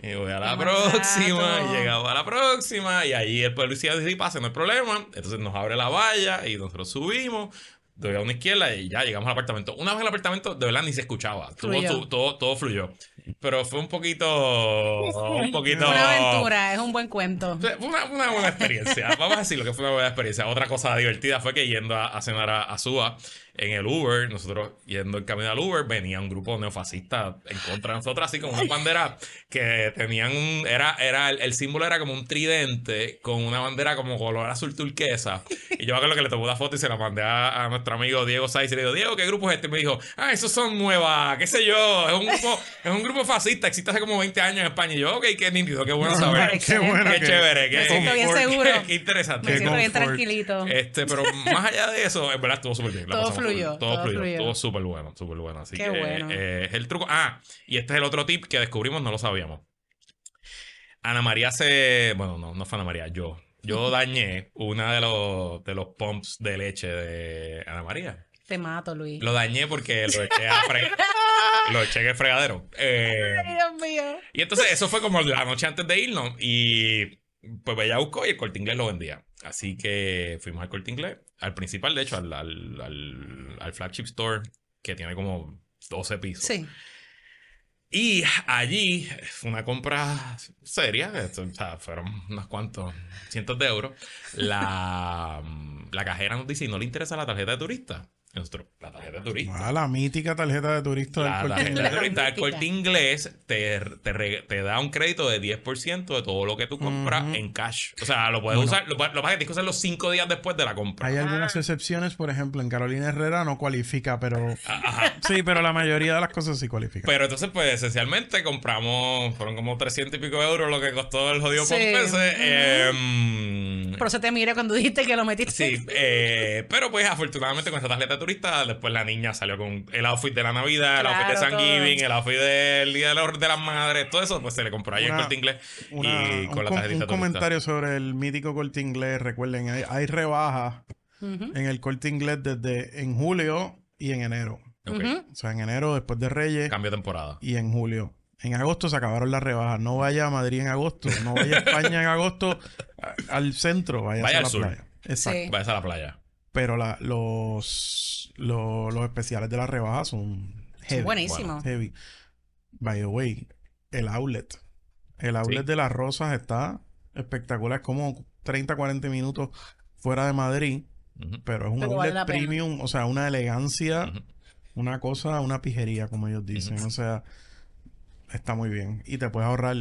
Y voy a la próxima, y llegamos a la próxima, y ahí el policía dice, sí, pase, no hay problema. Entonces nos abre la valla y nosotros subimos, doy a una izquierda y ya llegamos al apartamento. Una vez en el apartamento, de verdad ni se escuchaba. Todo, Fluyó. todo, todo, todo fluyó. Pero fue un poquito. Un poquito. Una aventura, es un buen cuento. Fue una, una buena experiencia. Vamos a decir lo que fue una buena experiencia. Otra cosa divertida fue que yendo a, a cenar a, a Suba en el Uber, nosotros yendo en camino al Uber, venía un grupo neofascista en contra de nosotros, así como una bandera que tenían un. Era, era, el, el símbolo era como un tridente con una bandera como color azul turquesa. Y yo acuerdo que le tomé una foto y se la mandé a, a nuestro amigo Diego Saiz y le digo, Diego, ¿qué grupo es este? Y me dijo, ah, esos son nuevas, qué sé yo, es un grupo, es un grupo fascista, existe hace como 20 años en España. Y yo, ok, qué nítido, qué bueno saber. Qué bueno Qué que- chévere, qué, siento bien qué- seguro. qué interesante. Me Qué siento bien tranquilito. Este, pero más allá de eso, en verdad estuvo súper bien. la fluyó, Todo, todo fluyó. fluyó. Estuvo súper bueno, súper bueno. Así Qué que bueno. eh, es el truco. Ah, y este es el otro tip que descubrimos, no lo sabíamos. Ana María se. Bueno, no, no fue Ana María, yo. Yo dañé una de los, de los pumps de leche de Ana María. Te mato, Luis. Lo dañé porque lo eché a fre- Lo eché en el fregadero. Eh, Ay, Dios mío. y entonces eso fue como la noche antes de irnos. Y pues ella buscó y el corte inglés lo vendía. Así que fuimos al corte inglés, al principal, de hecho, al, al, al, al flagship store que tiene como 12 pisos. Sí. Y allí fue una compra seria, o sea, fueron unos cuantos cientos de euros. La, la cajera nos dice, ¿y no le interesa la tarjeta de turista? Nosotros, la tarjeta de turista. Ah, la mítica tarjeta de turista del La Corte tarjeta de Inglés. turista del Mítica. corte inglés te, te, re- te da un crédito de 10% de todo lo que tú compras Ujú. en cash. O sea, lo puedes Bueno. usar, lo, lo que pasa es que tienes que usarlo cinco días después de la compra. Hay algunas Ah. excepciones, por ejemplo, en Carolina Herrera no cualifica, pero Ah, Ajá. sí, pero la mayoría de las cosas sí cualifican. Pero entonces, pues, esencialmente compramos, fueron como 300 y pico de euros lo que costó el jodido Sí. Pompese. Ujú. Em, Por eso te miré cuando dijiste que lo metiste. Sí, eh, pero pues afortunadamente con esa tarjeta de turista, después la niña salió con el outfit de la Navidad, el outfit de Thanksgiving, todo. el outfit del Día de, los- de las Madres, todo eso, pues se le compró ahí en Una- Corte Inglés Una- y con un, la tarjetita un turista. comentario sobre el mítico corte inglés. Recuerden, hay, hay rebajas en el corte inglés desde en julio y en enero. O sea, en enero después de Reyes Cambio de temporada. y en julio. En agosto se acabaron las rebajas. No vaya a Madrid en agosto. No vaya a España en agosto al centro. Vaya, Vaya a al la sur. playa. Exacto. Sí. Vayas a la playa. Pero la- los, los, los especiales de las rebajas son heavy. Buenísimo. Heavy. By the way, el outlet. El outlet Sí. de las rosas está espectacular. Es como 30, 40 minutos fuera de Madrid. Pero es un Pero vale outlet la pena. premium. O sea, una elegancia. Una cosa, una pijería, como ellos dicen. O sea, está muy bien. Y te puedes ahorrar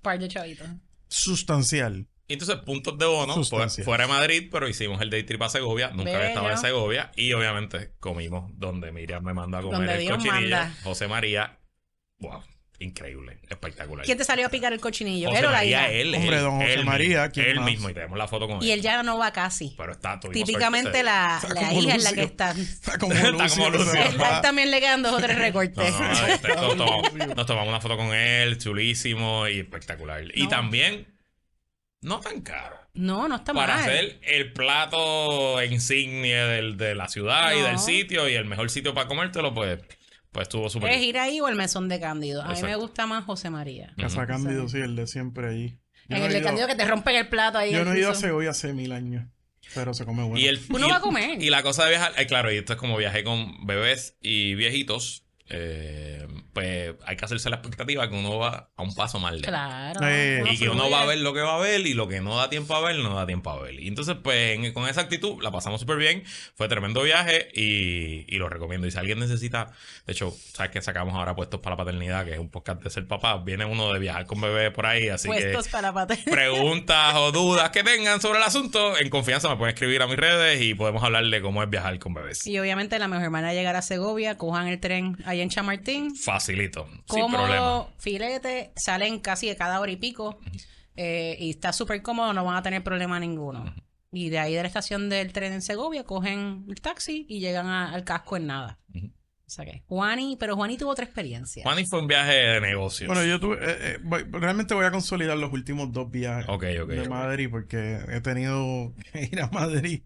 Par de chavitos. sustancial. Y entonces, puntos de bono, fuera de Madrid, pero hicimos el day trip a Segovia. Nunca había estado en. Segovia. Y obviamente comimos donde Miriam me mandó a comer Donde el Dios cochinillo. manda. José María. Wow, increíble, espectacular. ¿Quién te salió a picar el cochinillo? José ¿Él o la María, hija? él. Hombre, él, don José él María, mismo, ¿quién Él más? mismo, y tenemos la foto con él. Y él ya no va casi. Pero está tuvimos Típicamente la, Está la hija es la que está. Está como Está Lucio. como Lucio. Él también le quedan dos o tres recortes. No, no, este, nos, tomamos, nos tomamos una foto con él, chulísimo y espectacular. Y también, no tan caro. No, no está Para mal. hacer el plato insignia del- de la ciudad y del sitio y el mejor sitio para comértelo, pues, pues estuvo súper ¿Es ir ahí o el mesón de Cándido? A mí me gusta más José María. Casa. Cándido, sí, el de siempre allí. Yo En no el de ido- Cándido que te rompen el plato ahí. Yo no he ido a. Segovia hace mil años. Pero se come bueno. Y el, Uno y va a comer. Y la cosa de viajar, eh, claro, y esto es como viaje con bebés y viejitos, eh, pues hay que hacerse la expectativa que uno va a un paso más lento. Claro. Eh, Y que uno fluye. va a ver lo que va a ver y lo que no da tiempo a ver, no da tiempo a ver. Y entonces, pues, en- con esa actitud la pasamos súper bien. Fue tremendo viaje y, y lo recomiendo. Y si alguien necesita, de hecho, sabes que sacamos ahora puestos para la paternidad, que es un podcast de ser papá. Viene uno de viajar con bebé por ahí, así Puestos que para pater. preguntas o dudas que tengan sobre el asunto, en confianza me pueden escribir a mis redes y podemos hablar de cómo es viajar con bebés. Y obviamente la mejor manera de llegar a Segovia, cojan el tren ahí en Chamartín. Facilito, sin problema. Cómodo, filete, salen casi de cada hora y pico. eh, y está súper cómodo, no van a tener problema ninguno. Y de ahí de la estación del tren en Segovia cogen el taxi y llegan a- al casco en nada. O sea que Juani, pero Juani tuvo otra experiencia. Juani fue un viaje de negocios. Bueno, yo tuve, eh, eh, voy- realmente voy a consolidar los últimos dos viajes de. Madrid porque he tenido que ir a Madrid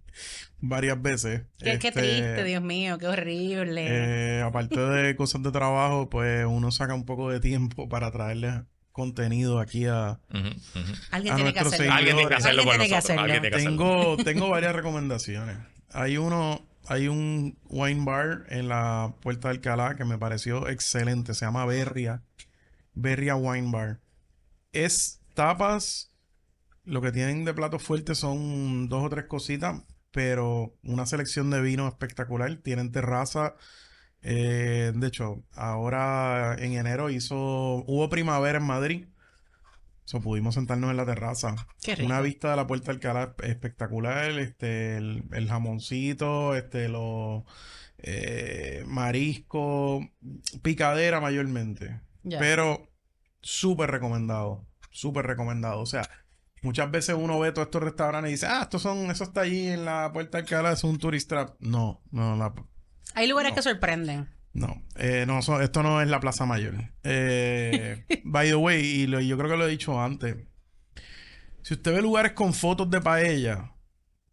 varias veces. Qué, qué Este, triste, Dios mío, qué horrible. eh, aparte de cosas de trabajo, pues uno saca un poco de tiempo para traerles contenido aquí a... Alguien a tiene que hacerlo. Alguien tiene que hacerlo Alguien con tiene que nosotros. hacerlo. Alguien tiene que hacerlo. Tengo, tengo varias recomendaciones. Hay uno, hay un wine bar en la Puerta de Alcalá que me pareció excelente. Se llama Berria. Berria Wine Bar. Es tapas. Lo que tienen de platos fuertes son dos o tres cositas, pero una selección de vino espectacular. Tienen terraza. Eh, de hecho, ahora en enero hizo, hubo primavera en Madrid. So, pudimos sentarnos en la terraza. Qué rico. Una vista de la puerta del Alcalá espectacular, este, el, el jamoncito, este, los eh, marisco, picadera mayormente. Pero súper recomendado, súper recomendado. O sea, muchas veces uno ve todos estos restaurantes y dice, ah, estos son, eso está allí en la puerta del Alcalá, es un tourist trap. No, no, la- Hay lugares no. que sorprenden. No, eh, no, so- esto no es la Plaza Mayor. Eh, by the way, y lo- yo creo que lo he dicho antes. Si usted ve lugares con fotos de paella,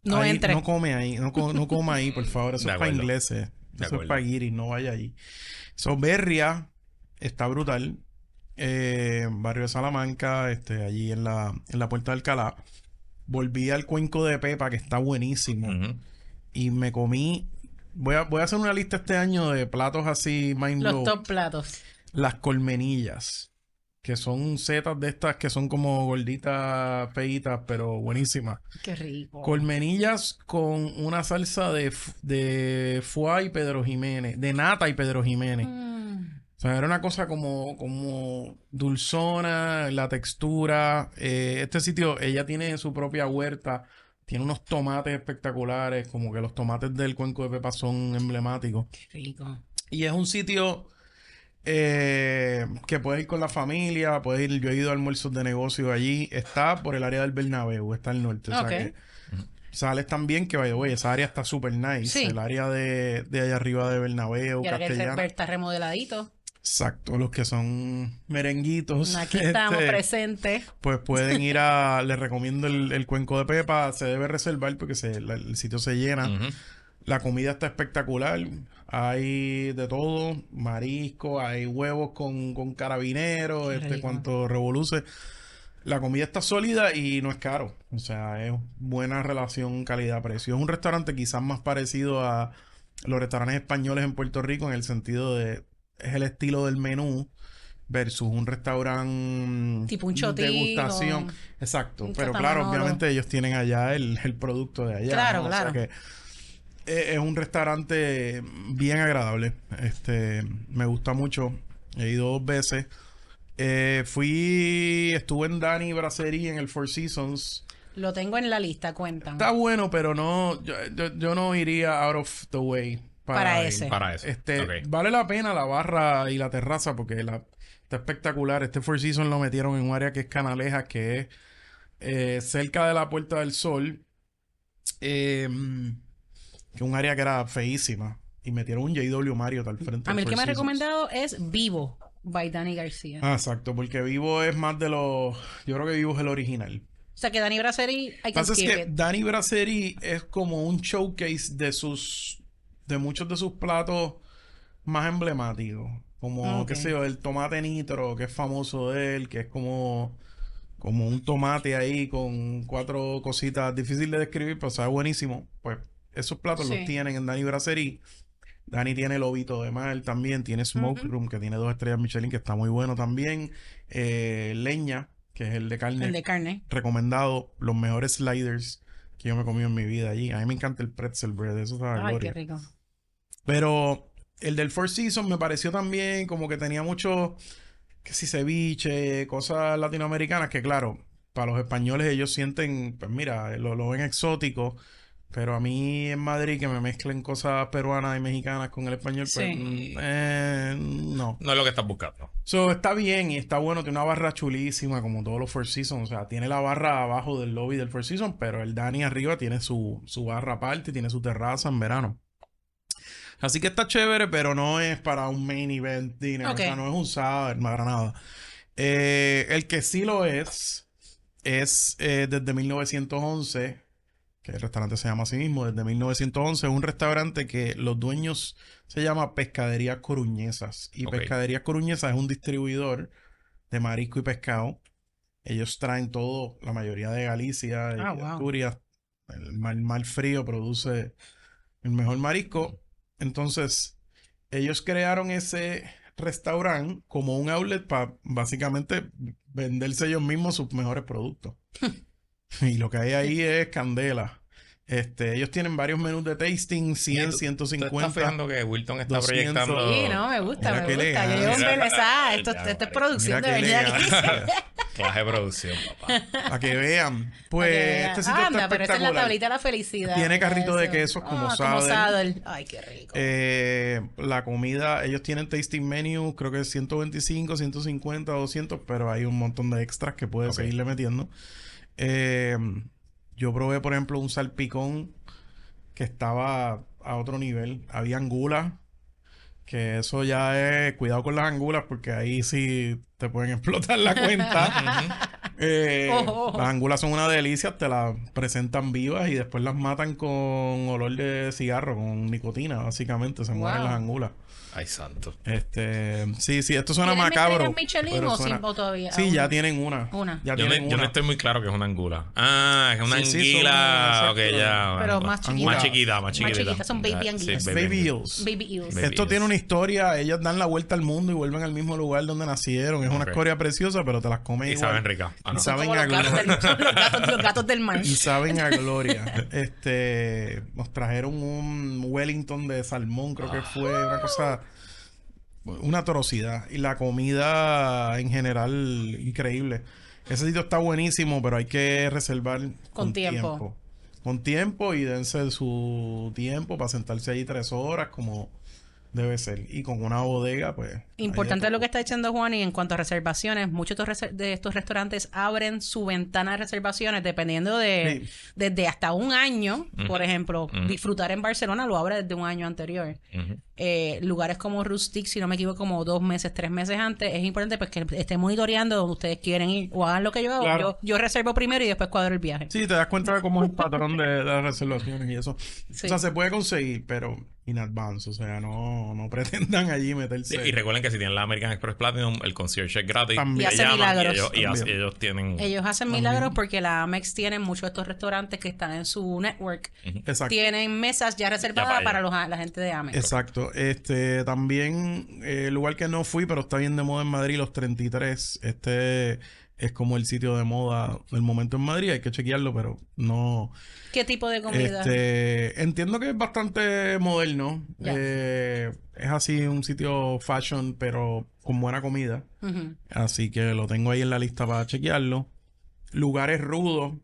No ahí entre. no come ahí, no, co- no coma ahí, por favor. Eso De es para ingleses. De Eso es para guiris, no vaya ahí. So, Berria está brutal. Eh, barrio de Salamanca, este, allí en la, en la Puerta de Alcalá. Volví al cuenco de Pepa, que está buenísimo. Y me comí. Voy a, voy a hacer una lista este año de platos así mind Los blow. top platos. Las colmenillas. Que son setas de estas que son como gorditas, feitas, pero buenísimas. Qué rico. Colmenillas con una salsa de, de foie y Pedro Jiménez. De nata y Pedro Jiménez. Mm. O sea, era una cosa como, como dulzona, la textura. Eh, este sitio, ella tiene su propia huerta. Tiene unos tomates espectaculares. Como que los tomates del Cuenco de Pepa son emblemáticos. Qué rico. Y es un sitio eh, que puedes ir con la familia, puedes ir, yo he ido a almuerzos de negocio allí, está por el área del Bernabéu, está al norte, o sea que sales también que, the way, esa área está súper nice, Sí. el área de, de allá arriba de Bernabéu, Y ahora que el Castellana, Cerber está remodeladito. Exacto, los que son merenguitos, Aquí estamos este, presentes. pues pueden ir a, les recomiendo el, el Cuenco de Pepa, se debe reservar porque se, la- el sitio se llena, la comida está espectacular. Hay de todo, marisco, hay huevos con, con carabineros, Qué este rico. cuanto revoluce. La comida está sólida y no es caro. O sea, es buena relación calidad-precio. Es un restaurante quizás más parecido a los restaurantes españoles en Puerto Rico en el sentido de es el estilo del menú versus un restaurante Tipo un degustación. Exacto. un Pero claro, obviamente ellos tienen allá el, el producto de allá. Claro, ¿no? O sea claro. que eh, es un restaurante bien agradable. Este, me gusta mucho. He ido dos veces. Eh, fui, estuve en Dani Brasserie en el Four Seasons. Lo tengo en la lista, cuentan. Está bueno, pero no, yo, yo- yo no iría out of the way para, Para ese. Para eso. Este, vale la pena la barra y la terraza porque la, está espectacular. Este Four Seasons lo metieron en un área que es Canalejas, que es eh, cerca de la Puerta del Sol. Eh, que es un área que era feísima. Y metieron un JW Mario al frente. A mí el que me ha recomendado es Vivo, by Dani García. Ah, exacto, porque Vivo es más de los. Yo creo que Vivo es el original. O sea que Dani Brasserie, I Lo que pasa es que it. Dani Brasserie es como un showcase de sus de muchos de sus platos más emblemáticos. Como, Ok. qué sé yo, el tomate nitro, que es famoso de él, que es como, como un tomate ahí con cuatro cositas difícil de describir, pero sabe buenísimo. Pues esos platos Sí. los tienen en Dani Brasserie. Dani tiene lobito de mar también, tiene Smoke. Room, que tiene dos estrellas Michelin, que está muy bueno también. Eh, Leña, que es el de carne El de carne. recomendado los mejores sliders que yo me he comido en mi vida allí. A mí me encanta el pretzel bread, eso sabe Ay, gloria. qué rico. Pero el del Four Seasons me pareció también como que tenía mucho, que si ceviche, cosas latinoamericanas que claro, para los españoles ellos sienten, pues mira, lo, lo ven exótico, Pero a mí en Madrid que me mezclen cosas peruanas y mexicanas con el español, pues Sí. mm, eh, no. No es lo que estás buscando. So, está bien y está bueno, tiene una barra chulísima como todos los Four Seasons. O sea, tiene la barra abajo del lobby del Four Seasons, pero el Dani arriba tiene su, su barra aparte, tiene su terraza en verano. Así que está chévere, pero no es para un main event dinner. O sea, no es un sábado, para nada. Eh, el que sí lo es, es eh, desde 1911, que el restaurante se llama así mismo, desde 1911, es un restaurante que los dueños se llama Pescadería Coruñesas. Y Ok. Pescadería Coruñesas es un distribuidor de marisco y pescado. Ellos traen todo, la mayoría de Galicia y Ah, de wow. Asturias. El mar, mar frío produce el mejor marisco. Entonces, ellos crearon ese restaurante como un outlet para básicamente venderse ellos mismos sus mejores productos. y lo que hay ahí es candela. Este, ellos tienen varios menús de tasting, 100, ¿Tú- ¿Tú estás 150. fijando que Wilton está 200. proyectando? Sí, no, me gusta, Mira me gusta. Yo llevo un bebesá. Esto, ya, esto es producción de verdad. Clase de producción, papá. Para que vean. Pues Porque, este sitio anda, está pero esta es la espectacular. tablita de la felicidad. Tiene carrito de Eso. quesos como Ah, saddle. saddle. Ay, qué rico. Eh, la comida, ellos tienen tasting menu, creo que es 125, 150, 200, pero hay un montón de extras que puedes Ok. seguirle metiendo. Eh, yo probé, por ejemplo, un salpicón que estaba a otro nivel. Había angulas, que eso ya es cuidado con las angulas porque ahí sí te pueden explotar la cuenta. Eh. Las angulas son una delicia, te las presentan vivas y después las matan con olor de cigarro, con nicotina, básicamente, se mueren las angulas. Ay, santo. Este, sí, sí, esto suena ¿Tienen macabro. estrellas Michelin pero o, suena- sin- o todavía? Sí, aún ya tienen una. Una. Ya Yo no, tienen yo no una. estoy muy claro que es una angula. Ah, es una Sí, anguila. una- ok, exacto. ya. Pero bueno. más chiquita. Más chiquita, más Más chiquita. chiquita, son baby anguilas. sí, Baby eels. Baby eels. Baby Esto eels. tiene una historia, ellas dan la vuelta al mundo y vuelven al mismo lugar donde nacieron. Es una Ok. historia preciosa, pero te las comes Y igual. saben rica. Ah, no. Y saben a gloria. los, gatos, del mar. Y saben a gloria. Este, nos trajeron un Wellington de salmón, creo que Ah. fue una cosa, una atrocidad. Y la comida en general, increíble. Ese sitio está buenísimo, pero hay que reservar con, tiempo. Con tiempo y dense su tiempo para sentarse ahí tres horas como debe ser. Y con una bodega, pues... Importante lo que está diciendo Juan y en cuanto a reservaciones, muchos de estos rese- de estos restaurantes abren su ventana de reservaciones dependiendo de Sí. desde hasta un año, por ejemplo, disfrutar en Barcelona lo abre desde un año anterior. Eh, lugares como Rustic, si no me equivoco, como dos meses, tres meses antes, es importante pues que estén monitoreando donde ustedes quieren ir o hagan lo que yo hago. Claro. Yo, yo reservo primero y después cuadro el viaje. Sí, te das cuenta de cómo es el patrón de, de las reservaciones y eso. Sí. O sea, se puede conseguir, pero in advance. O sea, no, no pretendan allí meterse. Sí, y recuerden que si tienen la American Express Platinum, el concierge es gratis. También. Y hace llaman milagros. Y ellos, y hace- También. ellos tienen. Ellos hacen También. milagros porque la Amex tiene muchos de estos restaurantes que están en su network. Exacto. Tienen mesas ya reservadas para los, la gente de Amex. Exacto. Este, también, eh, el lugar que no fui, pero está bien de moda en Madrid, los 33. Este es como el sitio de moda del momento en Madrid. Hay que chequearlo, pero no. ¿Qué tipo de comida? Este, entiendo que es bastante moderno. Eh, es así un sitio fashion, pero con buena comida. Así que lo tengo ahí en la lista para chequearlo. Lugares rudos.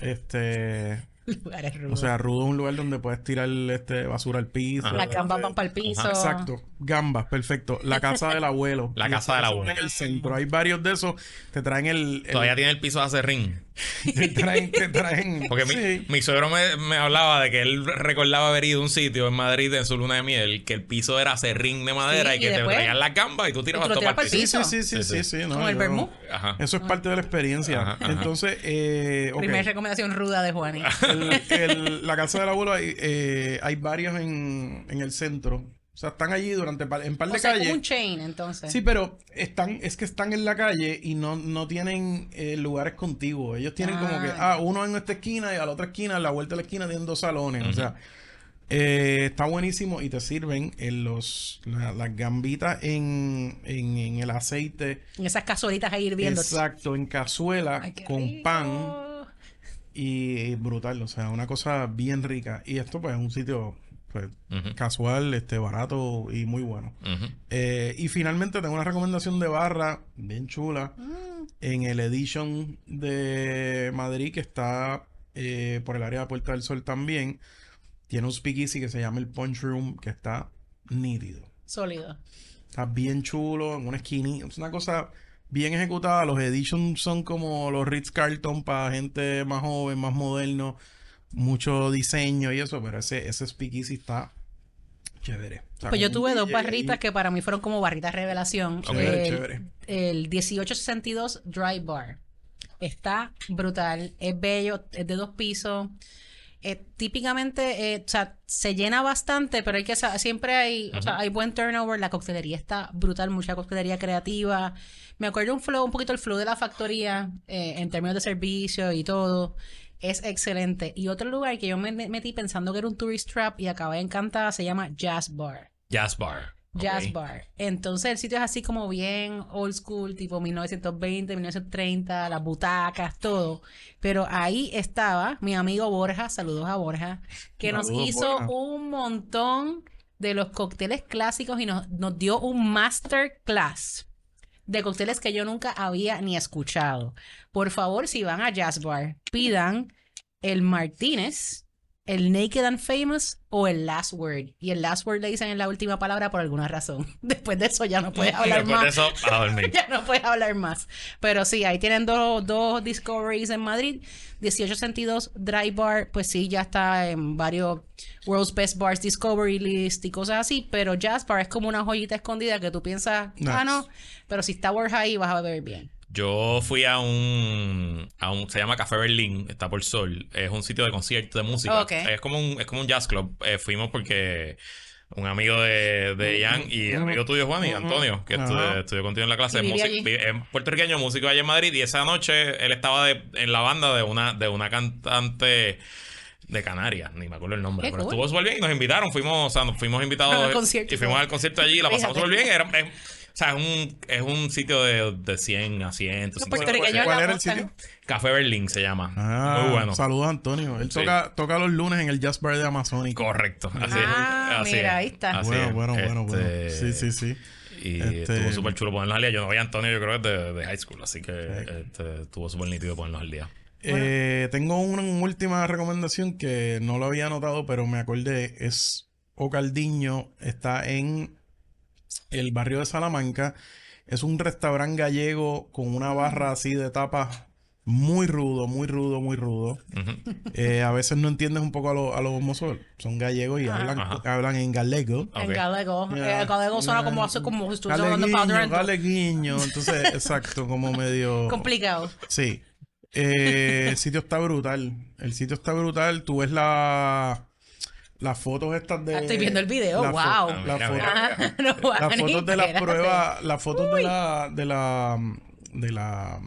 Este. Lugares O rudos. sea, rudo es un lugar donde puedes tirar este basura al piso. Ajá. Las gambas van para el piso. Ajá, Exacto. Gambas, perfecto. La casa del abuelo. La casa del abuelo. En el centro. Hay varios de esos. Te traen el. el- Todavía tiene el piso de acerrín. Te traen. Te traen Porque mi, sí. mi suegro me, me hablaba de que él recordaba haber ido a un sitio en Madrid en su luna de miel, que el piso era serrín de madera Sí, y que y te traían las gambas y tú tirabas todo tiras para el piso. Sí, sí, sí, Sí, sí, sí. sí, no, Como el vermú. Ajá. Eso es parte de la experiencia. Ajá, ajá. Entonces, eh. Primera recomendación ruda de Juani. El- el- la casa del abuelo hay, eh, hay varios en, en el centro. O sea, están allí durante par- en par de o sea, es calles. como un chain, entonces. Sí, pero están, es que están en la calle y no, no tienen eh, lugares contiguos. Ellos tienen como que, Ah. ah, uno en esta esquina y a la otra esquina, a la vuelta de la esquina tienen dos salones. O sea, eh, está buenísimo y te sirven en los, la- las gambitas en, en, en el aceite. En esas cazuelitas ahí hirviendo. Exacto, en cazuela Ay, con rico. pan y brutal. O sea, una cosa bien rica. Y esto pues es un sitio pues, casual, este, barato y muy bueno. Eh, y finalmente tengo una recomendación de barra bien chula Mm, en el Edition de Madrid que está eh, por el área de Puerta del Sol también. Tiene un speakeasy que se llama el Punch Room, que está nítido. Sólido. Está bien chulo, en una esquina. Es una cosa bien ejecutada. Los editions son como los Ritz Carlton para gente más joven, más moderno. Mucho diseño y eso, pero ese, ese speakeasy está chévere. O sea, Pues yo tuve dos barritas que para mí fueron como barritas revelación. Chévere, el, chévere. el 1862 Dry Bar. Está brutal, es bello, es de dos pisos. Eh, típicamente, eh, o sea, se llena bastante, pero hay que siempre hay, o sea, hay buen turnover. La coctelería está brutal, mucha coctelería creativa. Me acuerdo un flow, un poquito el flow de la factoría eh, en términos de servicio y todo. Es excelente. Y otro lugar que yo me me metí pensando que era un tourist trap y acabé encantada se llama Jazz Bar. Jazz Bar. Jazz. Bar. Entonces el sitio es así como bien old school, tipo 1920, 1930, las butacas, todo. Pero ahí estaba mi amigo Borja, saludos a Borja, que nos hizo Borja. un montón de los cócteles clásicos y nos, nos dio un masterclass de cócteles que yo nunca había ni escuchado. Por favor, si van a Jazz Bar, pidan el Martínez, el Naked and Famous o el Last Word. Y el Last Word le dicen en la última palabra por alguna razón. Después de eso ya no puedes hablar Después de más. eso, a dormir. Ya no puedes hablar más. Pero sí, ahí tienen dos, dos discoveries en Madrid. 1862 Dry Bar, pues sí, ya está en varios World's Best Bars Discovery List y cosas así. Pero Jazz Bar es como una joyita escondida que tú piensas, ah, Nice. no. Pero si está Borja ahí, vas a beber bien. Yo fui a un, a un. Se llama Café Berlín, está por Sol. Es un sitio de concierto de música. Es, como un, es como un jazz club. Eh, fuimos porque un amigo de, de Jan y amigo tuyo, Juan y Ujú. Antonio, que estudió, estudió contigo en la clase de música. Es puertorriqueño, músico allá en Madrid. Y esa noche él estaba de- en la banda de una, de una cantante. De Canarias, ni me acuerdo el nombre, Qué pero cool. estuvo súper bien y nos invitaron, fuimos, o sea, nos fuimos invitados Al concierto y fuimos al concierto allí y la pasamos súper bien. Era- sea, es un, es un sitio de, de 100 asientos. Los 50%. puertorriqueños ¿Cuál la era el sitio? Café Berlín se llama. Ah, Muy bueno. Saludos a Antonio. Él Sí. toca, toca los lunes en el Jazz Bar de Amazónica. Correcto. Así Ah, es. Así mira, es. ahí está. Así Bueno, es. bueno, bueno, bueno. Este, Sí, sí, sí. Y Este- estuvo súper chulo ponernos al día. Yo no veía a Antonio, yo creo que de, de high school. Así que este, estuvo súper nítido ponernos al día. Eh, tengo una, última recomendación que no lo había notado, pero me acordé. Es Ocaldiño. Está en el barrio de Salamanca. Es un restaurante gallego con una barra así de tapas muy rudo, muy rudo, muy rudo. Eh, a veces no entiendes un poco a, los- a los mozos. Son gallegos y hablan, hablan en galego. Ok. En galego. Ya. Eh, galego suena como, hace como si estuviese hablando galeguiño. Entonces, exacto, como medio... Complicado. Sí. Eh, el sitio está brutal. El sitio está brutal. Tú ves la, las fotos estas de. Ah, estoy viendo el video, la fo- wow. la Mira, fo- mira. Ah, no, las Juani, fotos de las pruebas. Las fotos de la. De la. De la.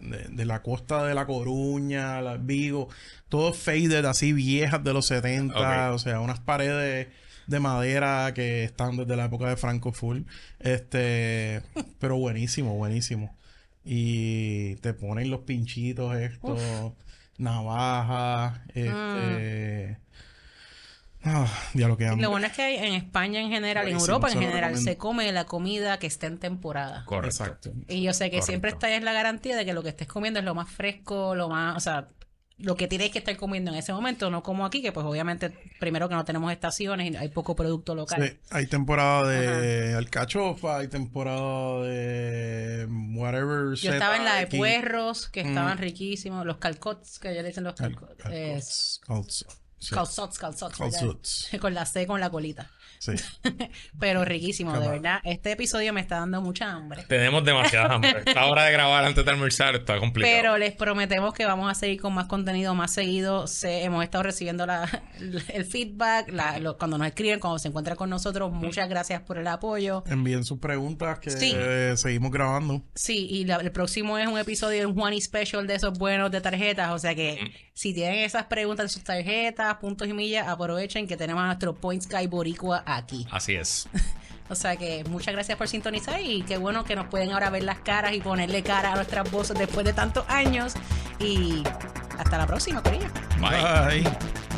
De, de la costa de La Coruña, la Vigo, todo faded así viejas de los 70, Ok. o sea, unas paredes de madera que están desde la época de Franco Full. Este, pero buenísimo, buenísimo. Y te ponen los pinchitos estos, navajas, este... Ah, ya lo que amo. Lo bueno es que en España en general, en Europa en general, se come la comida que está en temporada. Correcto. Exacto. Y yo sé que siempre está en la garantía de que lo que estés comiendo es lo más fresco, lo más, o sea, lo que tienes que estar comiendo en ese momento, no como aquí, que pues obviamente, primero que no tenemos estaciones y hay poco producto local. Sí, hay temporada de alcachofa, hay temporada de whatever. Yo estaba en la de aquí. puerros, que estaban Mm. riquísimos, los calcots, que le dicen los Cal- calcots. calcots, calz- sí, Calzots, calzots. Con la C, con la colita. sí. Pero riquísimo, de verdad. Este episodio me está dando mucha hambre. Tenemos demasiada hambre. Esta hora de grabar antes de almorzar está complicado. Pero les prometemos que vamos a seguir con más contenido más seguido. Se- hemos estado recibiendo la, el feedback, la- lo- cuando nos escriben, cuando se encuentran con nosotros. Muchas gracias por el apoyo. Envíen sus preguntas que Sí. eh, seguimos grabando. Sí, y la- el próximo es un episodio de un Juani Special de esos buenos de tarjetas. O sea que si tienen esas preguntas de sus tarjetas, puntos y millas, aprovechen que tenemos a nuestro Points Guy Boricua aquí. Así es. O sea que muchas gracias por sintonizar y qué bueno que nos pueden ahora ver las caras y ponerle cara a nuestras voces después de tantos años. Y hasta la próxima, Corillo. Bye. Bye.